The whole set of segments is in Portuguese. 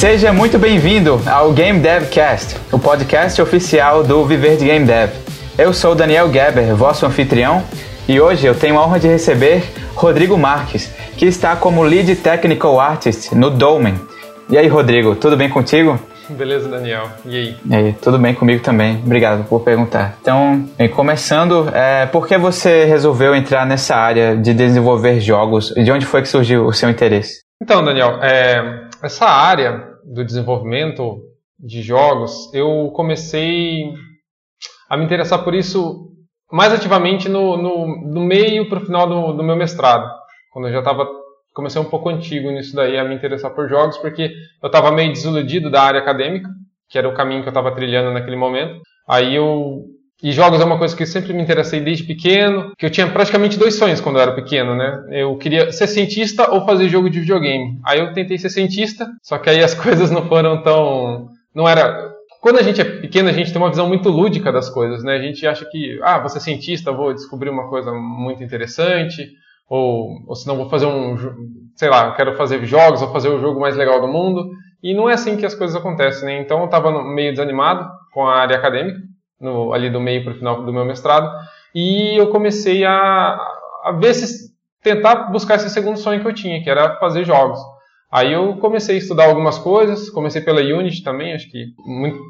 Seja muito bem-vindo ao Game Devcast, o podcast oficial do Viver de Game Dev. Eu sou Daniel Geber, vosso anfitrião, e hoje eu tenho a honra de receber Rodrigo Marques, que está como Lead Technical Artist no Dolmen. E aí, Rodrigo, tudo bem contigo? Beleza, Daniel. E aí? E aí, tudo bem comigo também. Obrigado por perguntar. Então, começando, é, por que você resolveu entrar nessa área de desenvolver jogos? De onde foi que surgiu o seu interesse? Então, Daniel, é, essa área do desenvolvimento de jogos, eu comecei a me interessar por isso mais ativamente no, no, no meio para o final do, do, meu mestrado, quando eu já estava comecei um pouco antigo nisso daí a me interessar por jogos, porque eu estava meio desiludido da área acadêmica, que era o caminho que eu estava trilhando naquele momento. Aí eu e jogos é uma coisa que eu sempre me interessei desde pequeno, que eu tinha praticamente dois sonhos quando eu era pequeno, né? Eu queria ser cientista ou fazer jogo de videogame. Aí eu tentei ser cientista, só que aí as coisas não foram tão. Não era. Quando a gente é pequeno, a gente tem uma visão muito lúdica das coisas, né? A gente acha que, ah, vou ser cientista, vou descobrir uma coisa muito interessante, ou, ou senão vou fazer um. Sei lá, quero fazer jogos, vou fazer o jogo mais legal do mundo. E não é assim que as coisas acontecem, né? Então eu estava meio desanimado com a área acadêmica no, ali do meio para o final do meu mestrado, e eu comecei a, a ver se tentar buscar esse segundo sonho que eu tinha, que era fazer jogos. Aí eu comecei a estudar algumas coisas, comecei pela Unity também, acho que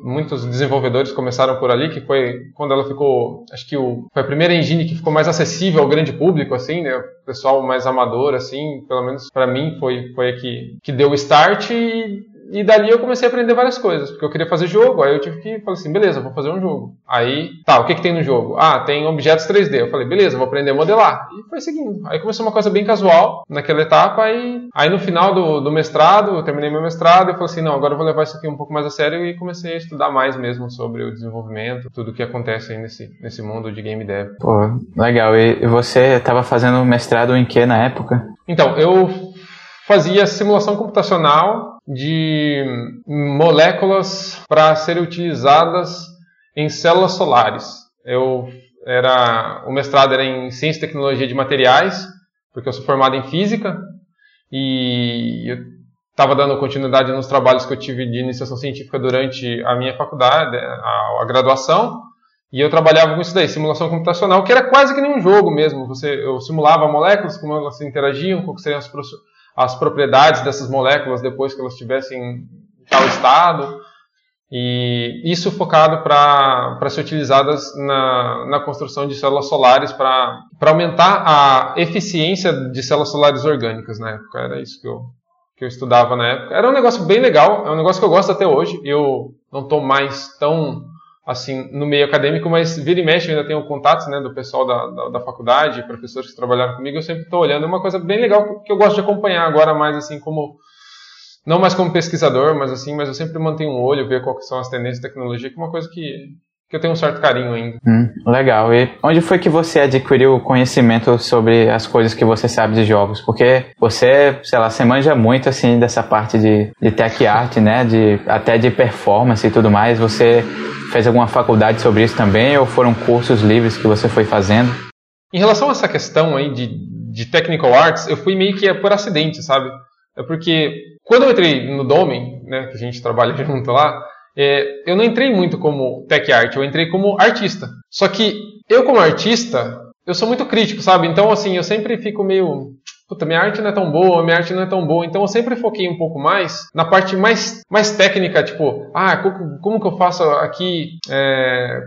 muitos desenvolvedores começaram por ali, que foi quando ela ficou, acho que o, foi a primeira engine que ficou mais acessível ao grande público, assim, né, o pessoal mais amador, assim, pelo menos para mim foi, foi a que, que deu o start e e dali eu comecei a aprender várias coisas, porque eu queria fazer jogo, aí eu tive que falar assim, beleza, vou fazer um jogo. Aí, tá, o que que tem no jogo? Ah, tem objetos 3D. Eu falei, beleza, vou aprender a modelar. E foi seguindo. Aí começou uma coisa bem casual naquela etapa, aí, aí no final do, do mestrado, eu terminei meu mestrado, eu falei assim, não, agora eu vou levar isso aqui um pouco mais a sério e comecei a estudar mais mesmo sobre o desenvolvimento, tudo que acontece aí nesse, nesse mundo de game dev. Pô, legal. E você estava fazendo mestrado em que na época? Então, eu fazia simulação computacional de moléculas para serem utilizadas em células solares. Eu era o mestrado era em ciência e tecnologia de materiais, porque eu sou formado em física e eu estava dando continuidade nos trabalhos que eu tive de iniciação científica durante a minha faculdade, a, a graduação. E eu trabalhava com isso daí, simulação computacional, que era quase que nem um jogo mesmo. Você, eu simulava moléculas, como elas interagiam, como seriam as, as propriedades dessas moléculas depois que elas estivessem em tal estado. E isso focado para ser utilizadas na, na construção de células solares para aumentar a eficiência de células solares orgânicas na época. Era isso que eu, que eu estudava na época. Era um negócio bem legal, é um negócio que eu gosto até hoje. Eu não estou mais tão assim, no meio acadêmico, mas vira e mexe, eu ainda tenho contatos, né, do pessoal da, da, da faculdade, professores que trabalharam comigo, eu sempre estou olhando, é uma coisa bem legal que eu gosto de acompanhar agora mais, assim, como, não mais como pesquisador, mas assim, mas eu sempre mantenho um olho, ver quais são as tendências de tecnologia, que é uma coisa que, que eu tenho um certo carinho ainda. Hum, legal. E onde foi que você adquiriu o conhecimento sobre as coisas que você sabe de jogos? Porque você, sei lá, você manja muito assim dessa parte de, de tech art, né? De, até de performance e tudo mais. Você fez alguma faculdade sobre isso também ou foram cursos livres que você foi fazendo? Em relação a essa questão aí de, de technical arts, eu fui meio que por acidente, sabe? É porque quando eu entrei no Domain, né, que a gente trabalha junto lá, é, eu não entrei muito como tech art, eu entrei como artista. Só que eu como artista, eu sou muito crítico, sabe? Então assim, eu sempre fico meio puta, minha arte não é tão boa, minha arte não é tão boa. Então eu sempre foquei um pouco mais na parte mais, mais técnica, tipo, ah, como, como que eu faço aqui é,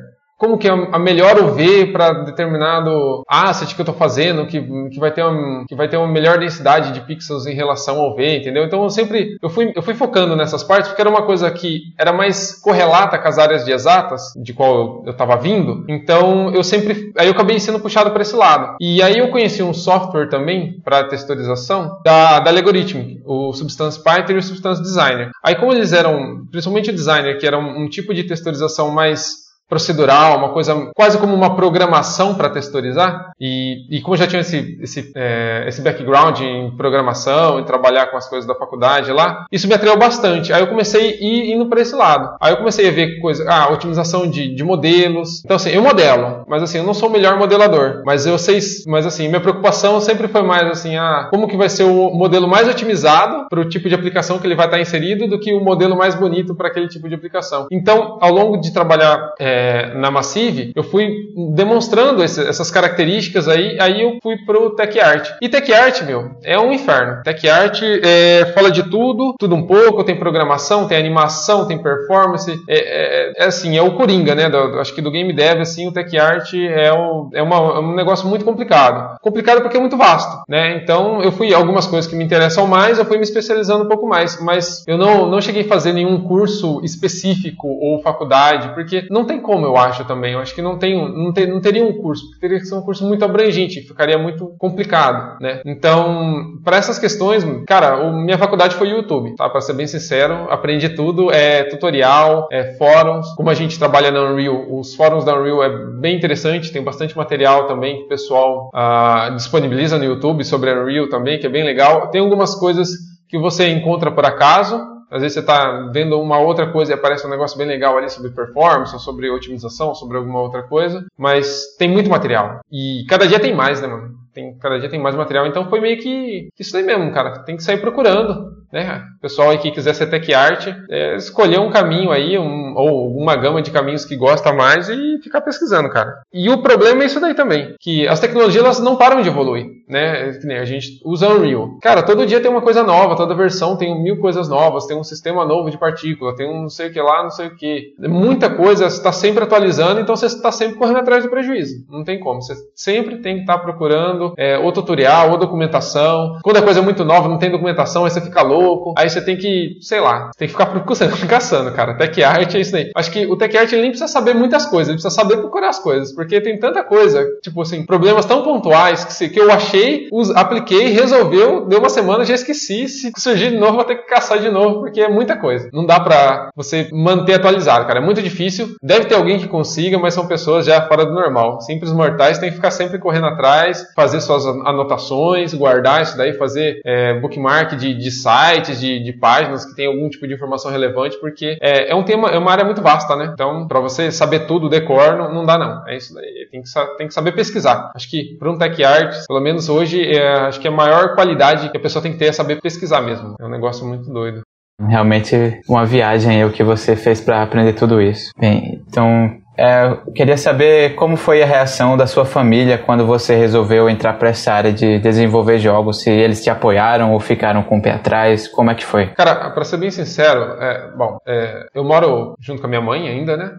como que é a melhor UV para determinado asset que eu estou fazendo, que, que, vai ter uma, que vai ter uma melhor densidade de pixels em relação ao V, entendeu? Então eu sempre eu fui, eu fui focando nessas partes porque era uma coisa que era mais correlata com as áreas de exatas, de qual eu estava vindo. Então eu sempre. Aí eu acabei sendo puxado para esse lado. E aí eu conheci um software também para texturização da, da Algorithmic, o Substance Python e o Substance Designer. Aí como eles eram, principalmente o designer, que era um, um tipo de texturização mais procedural, uma coisa quase como uma programação para texturizar. E, e como já tinha esse, esse, é, esse background em programação, em trabalhar com as coisas da faculdade lá, isso me atraiu bastante. Aí eu comecei a ir indo para esse lado. Aí eu comecei a ver coisa, ah, otimização de, de modelos. Então assim, eu modelo, mas assim, eu não sou o melhor modelador, mas eu sei, mas assim, minha preocupação sempre foi mais assim, ah, como que vai ser o modelo mais otimizado para o tipo de aplicação que ele vai estar inserido do que o modelo mais bonito para aquele tipo de aplicação. Então, ao longo de trabalhar é, na Massive, eu fui demonstrando esse, essas características aí, aí eu fui pro Tech Art. E Tech Art, meu, é um inferno. Tech Art é, fala de tudo, tudo um pouco, tem programação, tem animação, tem performance, é, é, é assim, é o coringa, né? Do, acho que do game dev, assim, o Tech Art é, o, é, uma, é um negócio muito complicado. Complicado porque é muito vasto, né? Então, eu fui, algumas coisas que me interessam mais, eu fui me especializando um pouco mais, mas eu não, não cheguei a fazer nenhum curso específico ou faculdade, porque não tem como, eu acho também. Eu acho que não, tem, não, não teria um curso, porque teria que ser um curso muito abrangente, ficaria muito complicado, né? Então, para essas questões, cara, minha faculdade foi YouTube, tá? Para ser bem sincero, aprendi tudo, é tutorial, é fóruns, como a gente trabalha na Unreal, os fóruns da Unreal é bem interessante, tem bastante material também que o pessoal ah, disponibiliza no YouTube sobre a Unreal também, que é bem legal. Tem algumas coisas que você encontra por acaso, às vezes você está vendo uma outra coisa e aparece um negócio bem legal ali sobre performance, ou sobre otimização, sobre alguma outra coisa. Mas tem muito material. E cada dia tem mais, né, mano? Tem, cada dia tem mais material. Então foi meio que isso aí mesmo, cara. Tem que sair procurando. Né? O pessoal aí que quiser ser tech art, é, escolher um caminho aí, um, ou uma gama de caminhos que gosta mais e ficar pesquisando, cara. E o problema é isso daí também, que as tecnologias elas não param de evoluir, né? A gente usa Unreal. Cara, todo dia tem uma coisa nova, toda versão tem mil coisas novas, tem um sistema novo de partícula, tem um não sei o que lá, não sei o que. Muita coisa está sempre atualizando, então você está sempre correndo atrás do prejuízo. Não tem como. Você sempre tem que estar procurando é, ou tutorial, ou documentação. Quando a coisa é muito nova, não tem documentação, aí você fica louco louco. Aí você tem que, sei lá, tem que ficar procurando, caçando, cara. Tech art é isso aí. Acho que o tech art ele nem precisa saber muitas coisas, ele precisa saber procurar as coisas, porque tem tanta coisa, tipo assim, problemas tão pontuais que, se, que eu achei, us, apliquei, resolveu, deu uma semana, já esqueci. Se surgir de novo, vou ter que caçar de novo, porque é muita coisa. Não dá pra você manter atualizado, cara. É muito difícil. Deve ter alguém que consiga, mas são pessoas já fora do normal. Simples mortais têm que ficar sempre correndo atrás, fazer suas anotações, guardar isso daí, fazer é, bookmark de, de site sites, de, de páginas que tem algum tipo de informação relevante, porque é, é um tema, é uma área muito vasta, né? Então, para você saber tudo, decor, não, não dá não. É isso daí. Tem que, tem que saber pesquisar. Acho que para um tech art, pelo menos hoje, é, acho que a maior qualidade que a pessoa tem que ter é saber pesquisar mesmo. É um negócio muito doido. Realmente uma viagem é o que você fez para aprender tudo isso. Bem, então é, queria saber como foi a reação da sua família quando você resolveu entrar para essa área de desenvolver jogos. Se eles te apoiaram ou ficaram com o pé atrás, como é que foi? Cara, para ser bem sincero, é, bom, é, eu moro junto com a minha mãe ainda, né?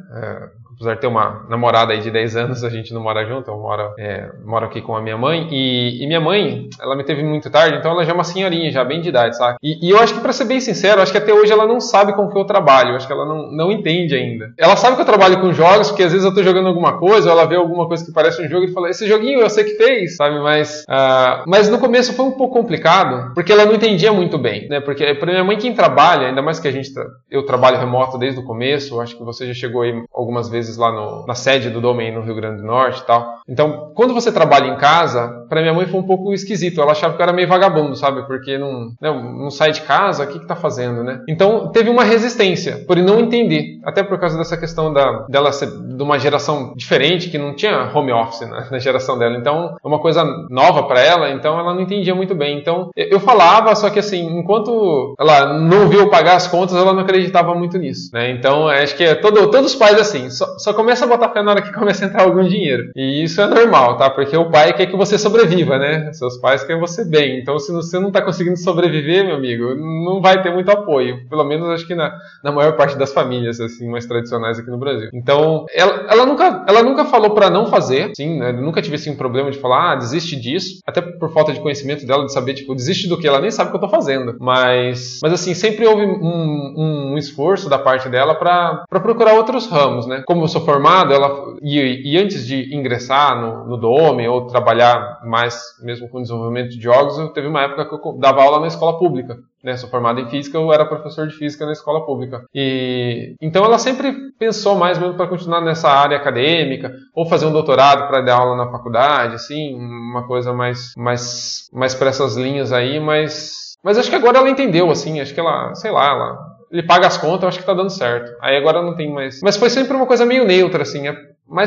Apesar de ter uma namorada aí de 10 anos, a gente não mora junto, eu moro, é, moro aqui com a minha mãe. E, e, minha mãe, ela me teve muito tarde, então ela já é uma senhorinha, já bem de idade, sabe? E, e eu acho que, para ser bem sincero, acho que até hoje ela não sabe com que eu trabalho, acho que ela não, não entende ainda. Ela sabe que eu trabalho com jogos, porque às vezes eu tô jogando alguma coisa, ela vê alguma coisa que parece um jogo e fala: Esse joguinho eu sei que fez, sabe? Mas, uh, mas no começo foi um pouco complicado, porque ela não entendia muito bem, né? Porque para minha mãe, quem trabalha, ainda mais que a gente, eu trabalho remoto desde o começo, acho que você já chegou aí algumas vezes lá no, na sede do Domain no Rio Grande do Norte e tal. Então, quando você trabalha em casa, para minha mãe foi um pouco esquisito. Ela achava que eu era meio vagabundo, sabe? Porque não, não, né, não sai de casa, o que, que tá fazendo, né? Então, teve uma resistência por não entender. Até por causa dessa questão da, dela ser de uma geração diferente, que não tinha home office né, na geração dela. Então, é uma coisa nova para ela, então ela não entendia muito bem. Então, eu falava, só que assim, enquanto ela não viu pagar as contas, ela não acreditava muito nisso, né? Então, acho que é todo, todos os pais assim, só, só começa a botar fé na hora que começa a entrar algum dinheiro. E isso é normal, tá? Porque o pai quer que você sobreviva, né? Seus pais querem você bem. Então, se você não está conseguindo sobreviver, meu amigo, não vai ter muito apoio. Pelo menos acho que na, na maior parte das famílias, assim, mais tradicionais aqui no Brasil. Então, ela, ela nunca, ela nunca falou para não fazer, sim, né? nunca tive assim um problema de falar, ah, desiste disso. Até por falta de conhecimento dela, de saber, tipo, desiste do que? Ela nem sabe o que eu tô fazendo. Mas, mas assim, sempre houve um, um esforço da parte dela para procurar outros ramos, né? Como eu sou formado, ela e, e, antes de ingressar no, no Dome ou trabalhar mais mesmo com desenvolvimento de jogos, eu teve uma época que eu dava aula na escola pública. Né, sou formado em física, eu era professor de física na escola pública. E então ela sempre pensou mais mesmo para continuar nessa área acadêmica ou fazer um doutorado para dar aula na faculdade, assim, uma coisa mais mais mais para essas linhas aí, mas mas acho que agora ela entendeu assim, acho que ela, sei lá, ela ele paga as contas, eu acho que tá dando certo. Aí agora não tem mais. Mas foi sempre uma coisa meio neutra, assim. É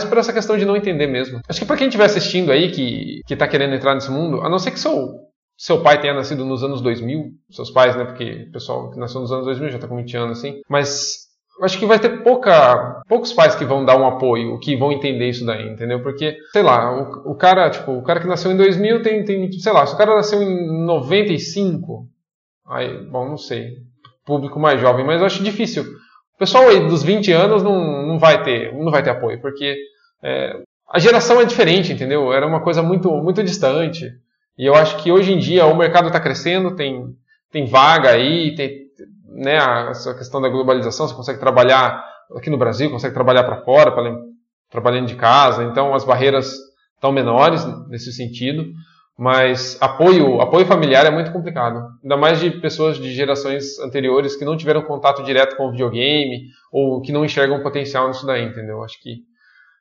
por essa questão de não entender mesmo. Acho que para quem estiver assistindo aí, que, que tá querendo entrar nesse mundo, a não ser que seu, seu pai tenha nascido nos anos 2000, seus pais, né? Porque o pessoal que nasceu nos anos 2000 já tá com 20 anos, assim. Mas acho que vai ter pouca, poucos pais que vão dar um apoio, que vão entender isso daí, entendeu? Porque, sei lá, o, o cara, tipo, o cara que nasceu em 2000 tem, tem, sei lá, se o cara nasceu em 95, aí, bom, não sei público mais jovem, mas eu acho difícil. O pessoal aí dos 20 anos não, não, vai, ter, não vai ter apoio, porque é, a geração é diferente, entendeu? Era uma coisa muito, muito distante. E eu acho que hoje em dia o mercado está crescendo, tem, tem vaga aí, tem né, essa questão da globalização, você consegue trabalhar aqui no Brasil, consegue trabalhar para fora, pra, trabalhando de casa, então as barreiras estão menores nesse sentido. Mas apoio, apoio familiar é muito complicado. Ainda mais de pessoas de gerações anteriores que não tiveram contato direto com o videogame ou que não enxergam potencial nisso daí, entendeu? Acho que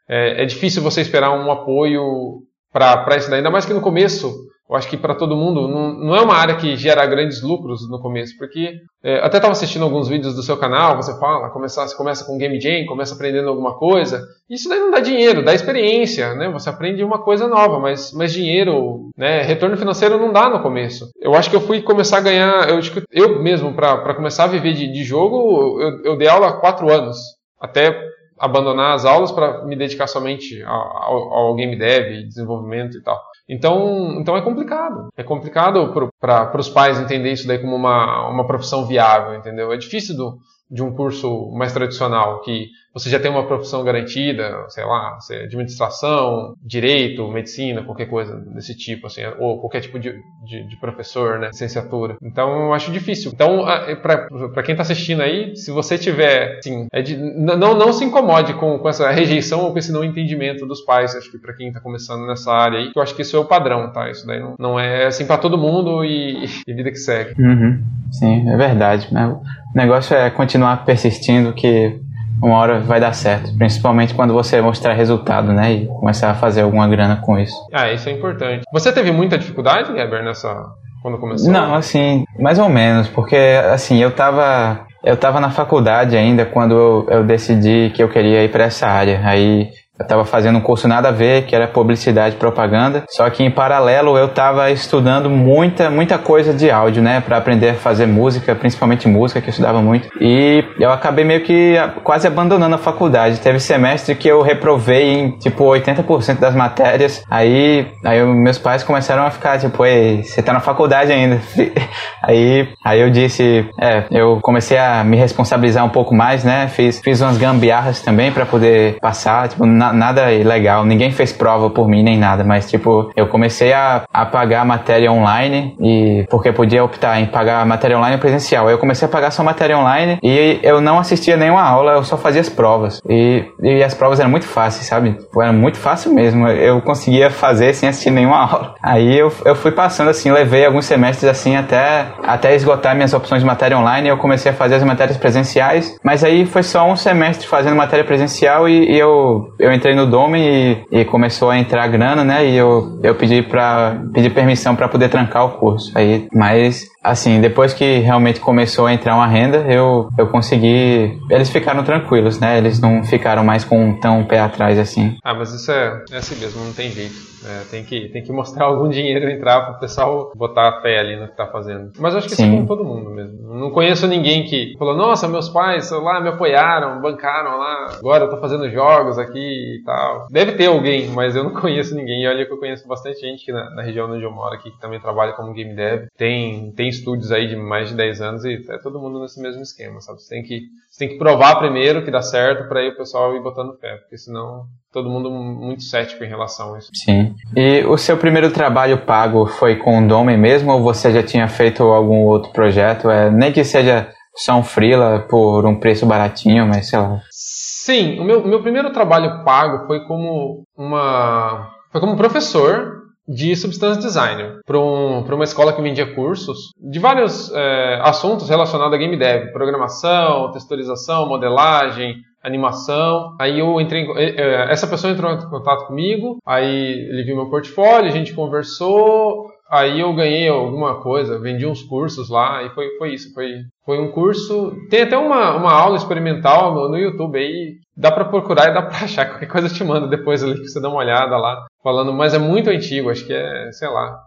é, é difícil você esperar um apoio para isso daí. Ainda mais que no começo eu acho que para todo mundo não, não, é uma área que gera grandes lucros no começo, porque é, até estava assistindo alguns vídeos do seu canal, você fala, começa, você começa com game jam, começa aprendendo alguma coisa, isso daí não dá dinheiro, dá experiência, né? Você aprende uma coisa nova, mas, mas dinheiro, né? Retorno financeiro não dá no começo. Eu acho que eu fui começar a ganhar, eu, eu mesmo para começar a viver de, de jogo, eu, eu dei aula há quatro anos, até abandonar as aulas para me dedicar somente ao, ao, game dev, desenvolvimento e tal. Então, então é complicado. É complicado para os pais entender isso daí como uma, uma profissão viável, entendeu? É difícil do, de um curso mais tradicional, que você já tem uma profissão garantida, sei lá, administração, direito, medicina, qualquer coisa desse tipo, assim, ou qualquer tipo de, de, de professor, né, licenciatura. Então, eu acho difícil. Então, para quem está assistindo aí, se você tiver, assim, é não, não se incomode com, com essa rejeição ou com esse não entendimento dos pais, acho que para quem está começando nessa área aí, eu acho que isso é o padrão, tá? Isso daí não, não é assim para todo mundo e, e, vida que segue. Uhum. Sim, é verdade. Né? O negócio é continuar persistindo que uma hora vai dar certo, principalmente quando você mostrar resultado, né, e começar a fazer alguma grana com isso. Ah, isso é importante. Você teve muita dificuldade, Geber, nessa quando começou? Não, assim, mais ou menos, porque assim, eu tava eu tava na faculdade ainda quando eu, eu decidi que eu queria ir para essa área. Aí eu estava fazendo um curso nada a ver, que era publicidade e propaganda. Só que em paralelo eu estava estudando muita, muita coisa de áudio, né, para aprender a fazer música, principalmente música, que eu estudava muito. E eu acabei meio que quase abandonando a faculdade. Teve semestre que eu reprovei em tipo 80% das matérias. Aí, aí meus pais começaram a ficar tipo, ei, você tá na faculdade ainda. aí, aí eu disse, é, eu comecei a me responsabilizar um pouco mais, né? Fiz, fiz umas gambiarras também para poder passar, tipo, nada ilegal, ninguém fez prova por mim nem nada, mas tipo, eu comecei a, a pagar matéria online e porque podia optar em pagar matéria online ou presencial. Eu comecei a pagar só matéria online e eu não assistia nenhuma aula, eu só fazia as provas. E, e as provas eram muito fáceis, sabe? Tipo, era muito fácil mesmo. Eu conseguia fazer sem assistir nenhuma aula. Aí eu, eu fui passando assim, levei alguns semestres assim até, até esgotar minhas opções de matéria online. Eu comecei a fazer as matérias presenciais, mas aí foi só um semestre fazendo matéria presencial e, e eu, eu entrei no Dome e, e, começou a entrar grana, né? E eu, eu pedi para pedir permissão para poder trancar o curso. Aí, mas assim, depois que realmente começou a entrar uma renda, eu, eu consegui. Eles ficaram tranquilos, né? Eles não ficaram mais com tão pé atrás assim. Ah, mas isso é, é assim mesmo, não tem jeito. É, tem, que, tem que mostrar algum dinheiro entrar para o pessoal botar a fé ali no que está fazendo. Mas eu acho que Sim. isso é com todo mundo mesmo. Não conheço ninguém que falou, nossa, meus pais lá me apoiaram, bancaram lá, agora eu tô fazendo jogos aqui e tal. Deve ter alguém, mas eu não conheço ninguém. E olha que eu conheço bastante gente na, na região onde eu moro aqui que também trabalha como game dev. Tem, tem estúdios aí de mais de 10 anos e é todo mundo nesse mesmo esquema, sabe? Você tem que, você tem que provar primeiro que dá certo para aí o pessoal ir botando fé, porque senão todo mundo muito cético em relação a isso. Sim. E o seu primeiro trabalho pago foi com o Dome mesmo ou você já tinha feito algum outro projeto? É, nem que seja só um freela por um preço baratinho, mas sei lá. Sim, o meu, meu primeiro trabalho pago foi como uma foi como professor de substance designer para um, uma escola que vendia cursos de vários é, assuntos relacionados a game dev, programação, texturização, modelagem, animação. Aí eu entrei, é, é, essa pessoa entrou em contato comigo, aí ele viu meu portfólio, a gente conversou, Aí eu ganhei alguma coisa, vendi uns cursos lá e foi, foi isso. Foi, foi um curso. Tem até uma, uma aula experimental no, no YouTube aí. Dá para procurar e dá para achar. Qualquer coisa eu te mando depois ali pra você dar uma olhada lá. Falando, mas é muito antigo, acho que é, sei lá,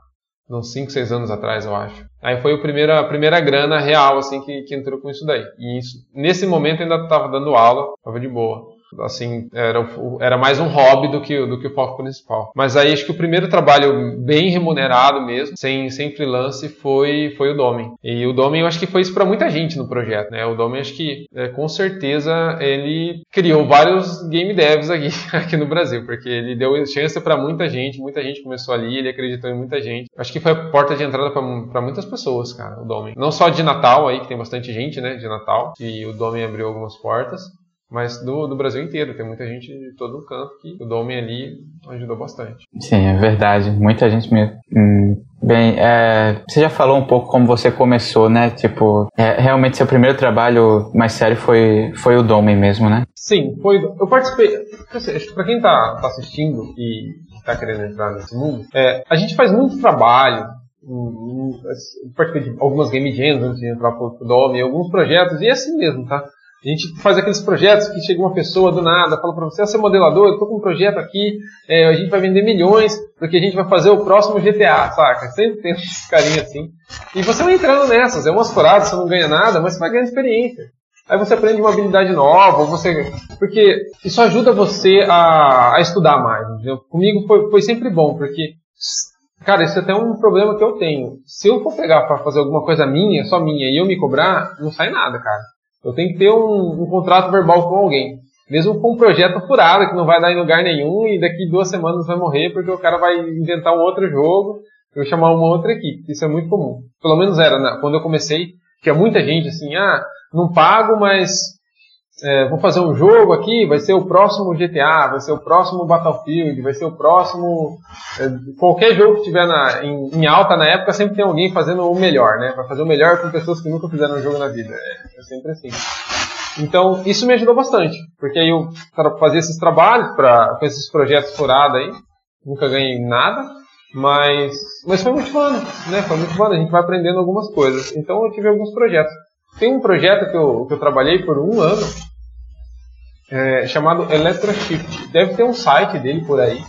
uns 5, 6 anos atrás, eu acho. Aí foi a primeira, a primeira grana real, assim, que, que entrou com isso daí. E isso, nesse momento eu ainda tava dando aula, tava de boa assim, era, era mais um hobby do que, do que o foco principal. Mas aí acho que o primeiro trabalho bem remunerado mesmo, sem, sem freelance, foi, foi o Domen. E o Domen eu acho que foi isso para muita gente no projeto, né? O Domen acho que é, com certeza ele criou vários game devs aqui, aqui no Brasil, porque ele deu chance para muita gente, muita gente começou ali, ele acreditou em muita gente. Acho que foi a porta de entrada para muitas pessoas, cara, o Domen. Não só de Natal aí, que tem bastante gente, né, de Natal, e o Domen abriu algumas portas, mas do, do Brasil inteiro. Tem muita gente de todo o canto que o Domen ali ajudou bastante. Sim, é verdade. Muita gente mesmo. Hum, bem, é, você já falou um pouco como você começou, né? Tipo, é, realmente seu primeiro trabalho mais sério foi, foi o Domen mesmo, né? Sim, foi. Eu participei. Para quem tá, tá assistindo e está querendo entrar nesse mundo, é, a gente faz muito trabalho participei de algumas game jams antes de entrar pro Dome, alguns projetos, e é assim mesmo, tá? A gente faz aqueles projetos que chega uma pessoa do nada, fala para você, ah, você é modelador, eu estou com um projeto aqui, é, a gente vai vender milhões, porque a gente vai fazer o próximo GTA, saca? Sempre tem esses carinhos assim. E você vai entrando nessas, é umas furadas, você não ganha nada, mas você vai ganhando experiência. Aí você aprende uma habilidade nova, você. Porque isso ajuda você a, a estudar mais, entendeu? Comigo foi, foi sempre bom, porque Cara, isso é até um problema que eu tenho. Se eu for pegar para fazer alguma coisa minha, só minha, e eu me cobrar, não sai nada, cara. Eu tenho que ter um, um contrato verbal com alguém. Mesmo com um projeto furado, que não vai dar em lugar nenhum e daqui duas semanas vai morrer porque o cara vai inventar um outro jogo eu chamar uma outra equipe. Isso é muito comum. Pelo menos era, né? quando eu comecei, tinha muita gente assim, ah, não pago, mas é, vou fazer um jogo aqui, vai ser o próximo GTA, vai ser o próximo Battlefield, vai ser o próximo. É, qualquer jogo que tiver na, em, em, alta na época, sempre tem alguém fazendo o melhor, né? Vai fazer o melhor com pessoas que nunca fizeram um jogo na vida. É, é sempre assim. Então, isso me ajudou bastante, porque aí eu fazia esses trabalhos pra, com esses projetos furados aí, nunca ganhei nada, mas, mas foi muito bom, né? Foi muito bom, a gente vai aprendendo algumas coisas. Então, eu tive alguns projetos. Tem um projeto que eu, que eu trabalhei por um ano, é, chamado Electroshift. Deve ter um site dele por aí.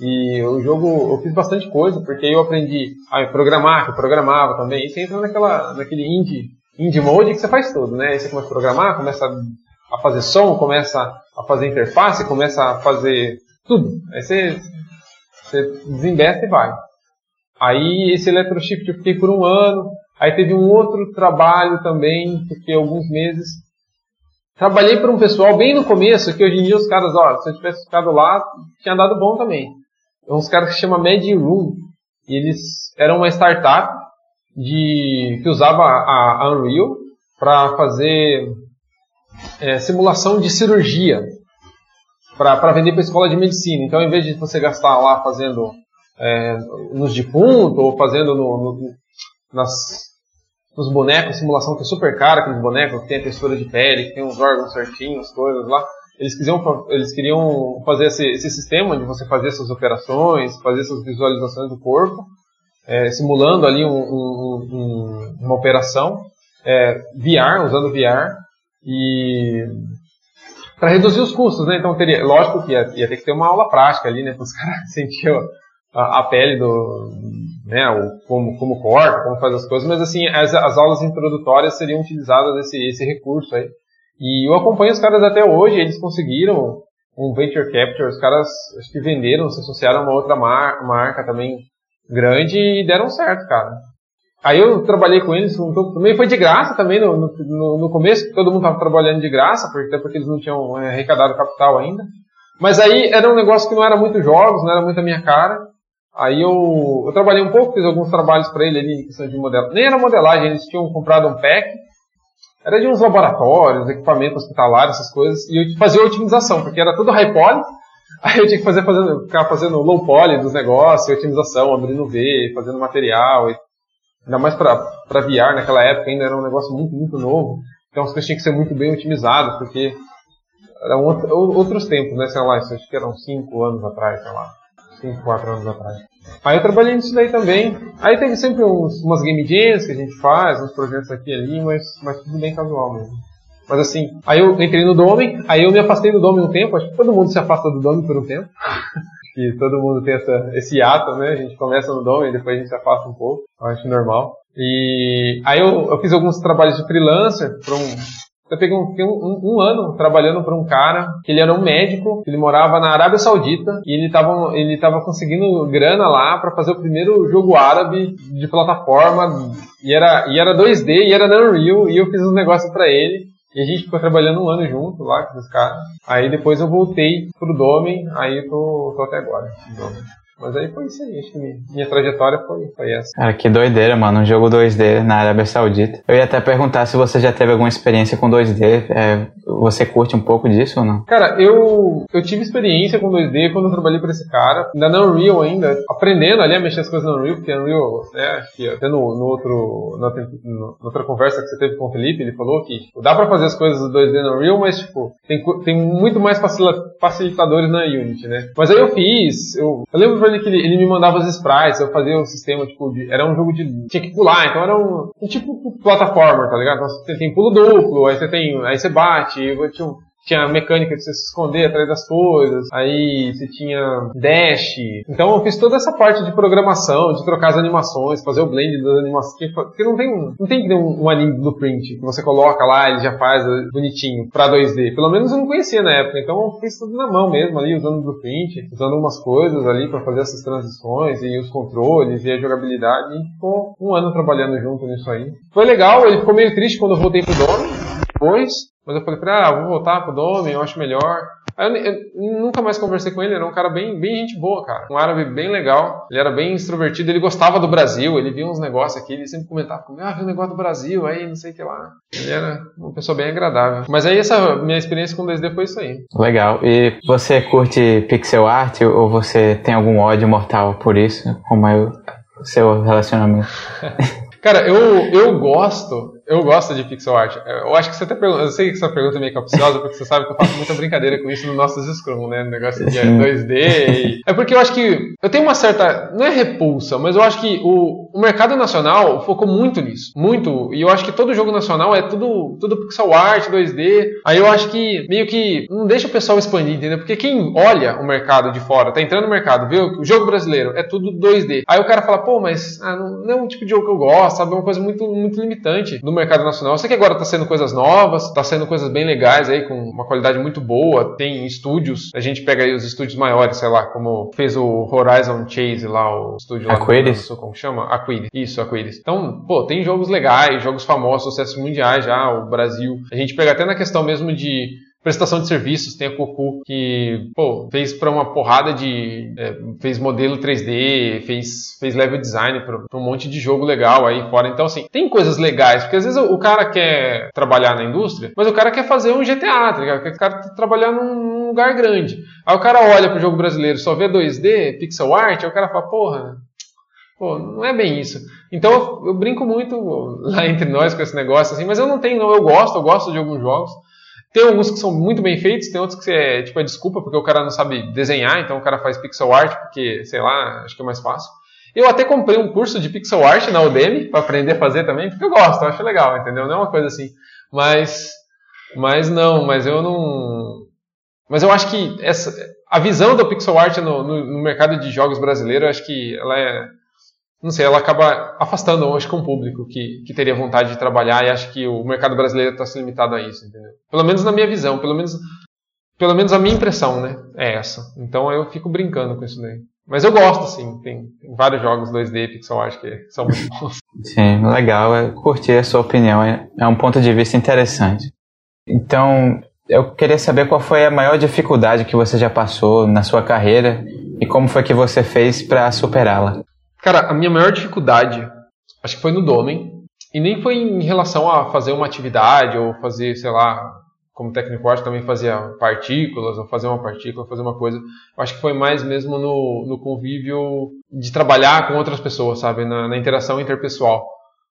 E o jogo, eu fiz bastante coisa, porque eu aprendi a programar, que eu programava também. E você entra naquela, naquele indie, indie mode que você faz tudo, né? Aí você começa a programar, começa a fazer som, começa a fazer interface, começa a fazer tudo. Aí você, você e vai. Aí esse Electroshift eu fiquei por um ano. Aí teve um outro trabalho também, fiquei alguns meses Trabalhei para um pessoal bem no começo, que hoje em dia os caras, ó, se eu tivesse ficado lá, tinha dado bom também. É uns caras que se chama MediRoom. E eles eram uma startup de, que usava a, a Unreal para fazer é, simulação de cirurgia para vender para escola de medicina. Então, em vez de você gastar lá fazendo é, nos defuntos ou fazendo no, no, nas nos bonecos, simulação que é super cara, aqueles bonecos que tem a textura de pele, que tem os órgãos certinhos, coisas lá. Eles queriam, eles queriam fazer esse, esse sistema de você fazer essas operações, fazer essas visualizações do corpo, é, simulando ali um, um, um, uma operação, é, VR, usando VR, e para reduzir os custos, né? Então teria, lógico que ia, ia, ter que ter uma aula prática ali, né? Para os caras sentir a, a pele do, né, o, como, como corta, como faz as coisas, mas assim, as, as aulas introdutórias seriam utilizadas esse, esse recurso aí. E eu acompanho os caras até hoje, eles conseguiram um venture capture, os caras acho que venderam, se associaram a uma outra mar, marca também grande e deram certo, cara. Aí eu trabalhei com eles, também foi de graça também no, no, no começo, todo mundo estava trabalhando de graça, até porque eles não tinham é, arrecadado capital ainda. Mas aí era um negócio que não era muito jogos, não era muito a minha cara. Aí eu, eu trabalhei um pouco, fiz alguns trabalhos para ele ali em questão de modelagem. Nem era modelagem, eles tinham comprado um pack. Era de uns laboratórios, equipamento hospitalar, essas coisas. E eu fazia otimização, porque era tudo high poly. Aí eu tinha que fazer, fazendo, ficar fazendo low poly dos negócios, otimização, abrindo V, fazendo material. E, ainda mais para VR naquela época ainda era um negócio muito, muito novo. Então as coisas tinham que ser muito bem otimizadas, porque eram outros tempos, né? Sei lá, isso acho que eram 5 anos atrás, sei lá. 5, 4 anos atrás. Aí eu trabalhei nisso daí também. Aí teve sempre uns, umas game jams que a gente faz, uns projetos aqui e ali, mas, mas tudo bem casual mesmo. Mas assim, aí eu entrei no Dome, aí eu me afastei do Dome um tempo, acho que todo mundo se afasta do Dome por um tempo. que todo mundo tem essa, esse ato, né? A gente começa no Dome e depois a gente se afasta um pouco, eu acho normal. E aí eu, eu fiz alguns trabalhos de freelancer para um, eu peguei um, um, um ano trabalhando para um cara que ele era um médico, ele morava na Arábia Saudita e ele estava ele tava conseguindo grana lá para fazer o primeiro jogo árabe de plataforma e era, e era 2D e era na Unreal e eu fiz uns negócios para ele. E a gente ficou trabalhando um ano junto lá com os caras. Aí depois eu voltei pro Domain, aí tô, tô até agora. Mas aí foi isso aí, acho que minha trajetória foi, foi essa. Cara, que doideira, mano, um jogo 2D na Arábia Saudita. Eu ia até perguntar se você já teve alguma experiência com 2D. É, você curte um pouco disso ou não? Cara, eu, eu tive experiência com 2D quando eu trabalhei para esse cara, ainda na Unreal ainda, aprendendo ali a mexer as coisas na Unreal, porque a Unreal, né, acho que até no, no outro, na, na, outra conversa que você teve com o Felipe, ele falou que tipo, dá para fazer as coisas 2D na Unreal, mas tipo, tem, tem muito mais facilitadores na Unity, né? Mas aí eu fiz, eu, eu lembro que ele, ele me mandava os sprites, eu fazia um sistema, tipo, de, era um jogo de. tinha que pular, então era um, tipo plataforma, tá ligado? Então você tem pulo duplo, aí você tem. aí você bate, um, tinha mecânica de você se esconder atrás das coisas, aí você tinha dash. Então eu fiz toda essa parte de programação, de trocar as animações, fazer o blend das animações, porque não tem, não tem que ter um, um anime blueprint que você coloca lá, ele já faz bonitinho pra 2D. Pelo menos eu não conhecia na época, então eu fiz tudo na mão mesmo ali, usando blueprint, usando umas coisas ali para fazer essas transições e os controles e a jogabilidade e ficou um ano trabalhando junto nisso aí. Foi legal, ele ficou meio triste quando eu voltei pro dono, depois, mas eu falei pra ele, ah, vou voltar pro Dome, eu acho melhor. Aí eu, eu, nunca mais conversei com ele, era um cara bem, bem gente boa, cara. Um árabe bem legal, ele era bem extrovertido, ele gostava do Brasil, ele via uns negócios aqui, ele sempre comentava comigo, ah, vi um negócio do Brasil, aí não sei o que lá. Ele era uma pessoa bem agradável. Mas aí essa minha experiência com o 2D foi isso aí. Legal. E você curte pixel art ou você tem algum ódio mortal por isso? Como é o seu relacionamento? Cara, eu, eu gosto, eu gosto de pixel art. Eu acho que você até pergunta, eu sei que essa pergunta é meio capciosa, porque você sabe que eu faço muita brincadeira com isso no nossos Scrum, né? Negócio de 2D. E... É porque eu acho que eu tenho uma certa, não é repulsa, mas eu acho que o, o mercado nacional focou muito nisso. Muito. E eu acho que todo jogo nacional é tudo, tudo pixel art, 2D. Aí eu acho que meio que não deixa o pessoal expandir, entendeu? Porque quem olha o mercado de fora, tá entrando no mercado, vê o jogo brasileiro, é tudo 2D. Aí o cara fala, pô, mas ah, não, não é um tipo de jogo que eu gosto sabe? É uma coisa muito, muito limitante do mercado nacional. Eu sei que agora está sendo coisas novas, está sendo coisas bem legais aí, com uma qualidade muito boa. Tem estúdios, a gente pega aí os estúdios maiores, sei lá, como fez o Horizon Chase lá, o estúdio lá Aquiles. do como chama? Aquiles. Isso, Aquiles. Então, pô, tem jogos legais, jogos famosos, sucessos mundiais já, o Brasil. A gente pega até na questão mesmo de prestação de serviços, tem a Cocu que pô, fez para uma porrada de. É, fez modelo 3D, fez, fez level design para um monte de jogo legal aí fora. Então, assim, tem coisas legais, porque às vezes o, cara quer trabalhar na indústria, mas o cara quer fazer um GTA, tá ligado? O cara quer trabalhar num lugar grande. Aí o cara olha pro jogo brasileiro, só vê 2D, pixel art, aí o cara fala, porra. Pô, não é bem isso. Então eu, eu brinco muito lá entre nós com esse negócio, assim, mas eu não tenho, não. Eu gosto, eu gosto de alguns jogos. Tem alguns que são muito bem feitos, tem outros que é tipo é desculpa porque o cara não sabe desenhar, então o cara faz pixel art porque, sei lá, acho que é mais fácil. Eu até comprei um curso de pixel art na Udemy para aprender a fazer também, porque eu gosto, eu acho legal, entendeu? Não é uma coisa assim. Mas mas não, mas eu não mas eu acho que essa a visão do pixel art no, no, no mercado de jogos brasileiro, eu acho que ela é não sei, ela acaba afastando, acho que um público que, que teria vontade de trabalhar e acho que o mercado brasileiro está se limitado a isso, entendeu? Pelo menos na minha visão, pelo menos, pelo menos a minha impressão, né? É essa. Então eu fico brincando com isso daí. Mas eu gosto, sim. Tem, tem vários jogos 2D pixel art que são muito bons. Sim, legal. Eu curti a sua opinião. É, é um ponto de vista interessante. Então, eu queria saber qual foi a maior dificuldade que você já passou na sua carreira e como foi que você fez para superá-la. Cara, a minha maior dificuldade, acho que foi no Domain, e nem foi em relação a fazer uma atividade ou fazer, sei lá, como técnico arte também fazia partículas, ou fazer uma partícula, fazer uma coisa. Acho que foi mais mesmo no, no convívio de trabalhar com outras pessoas, sabe? Na, na interação interpessoal.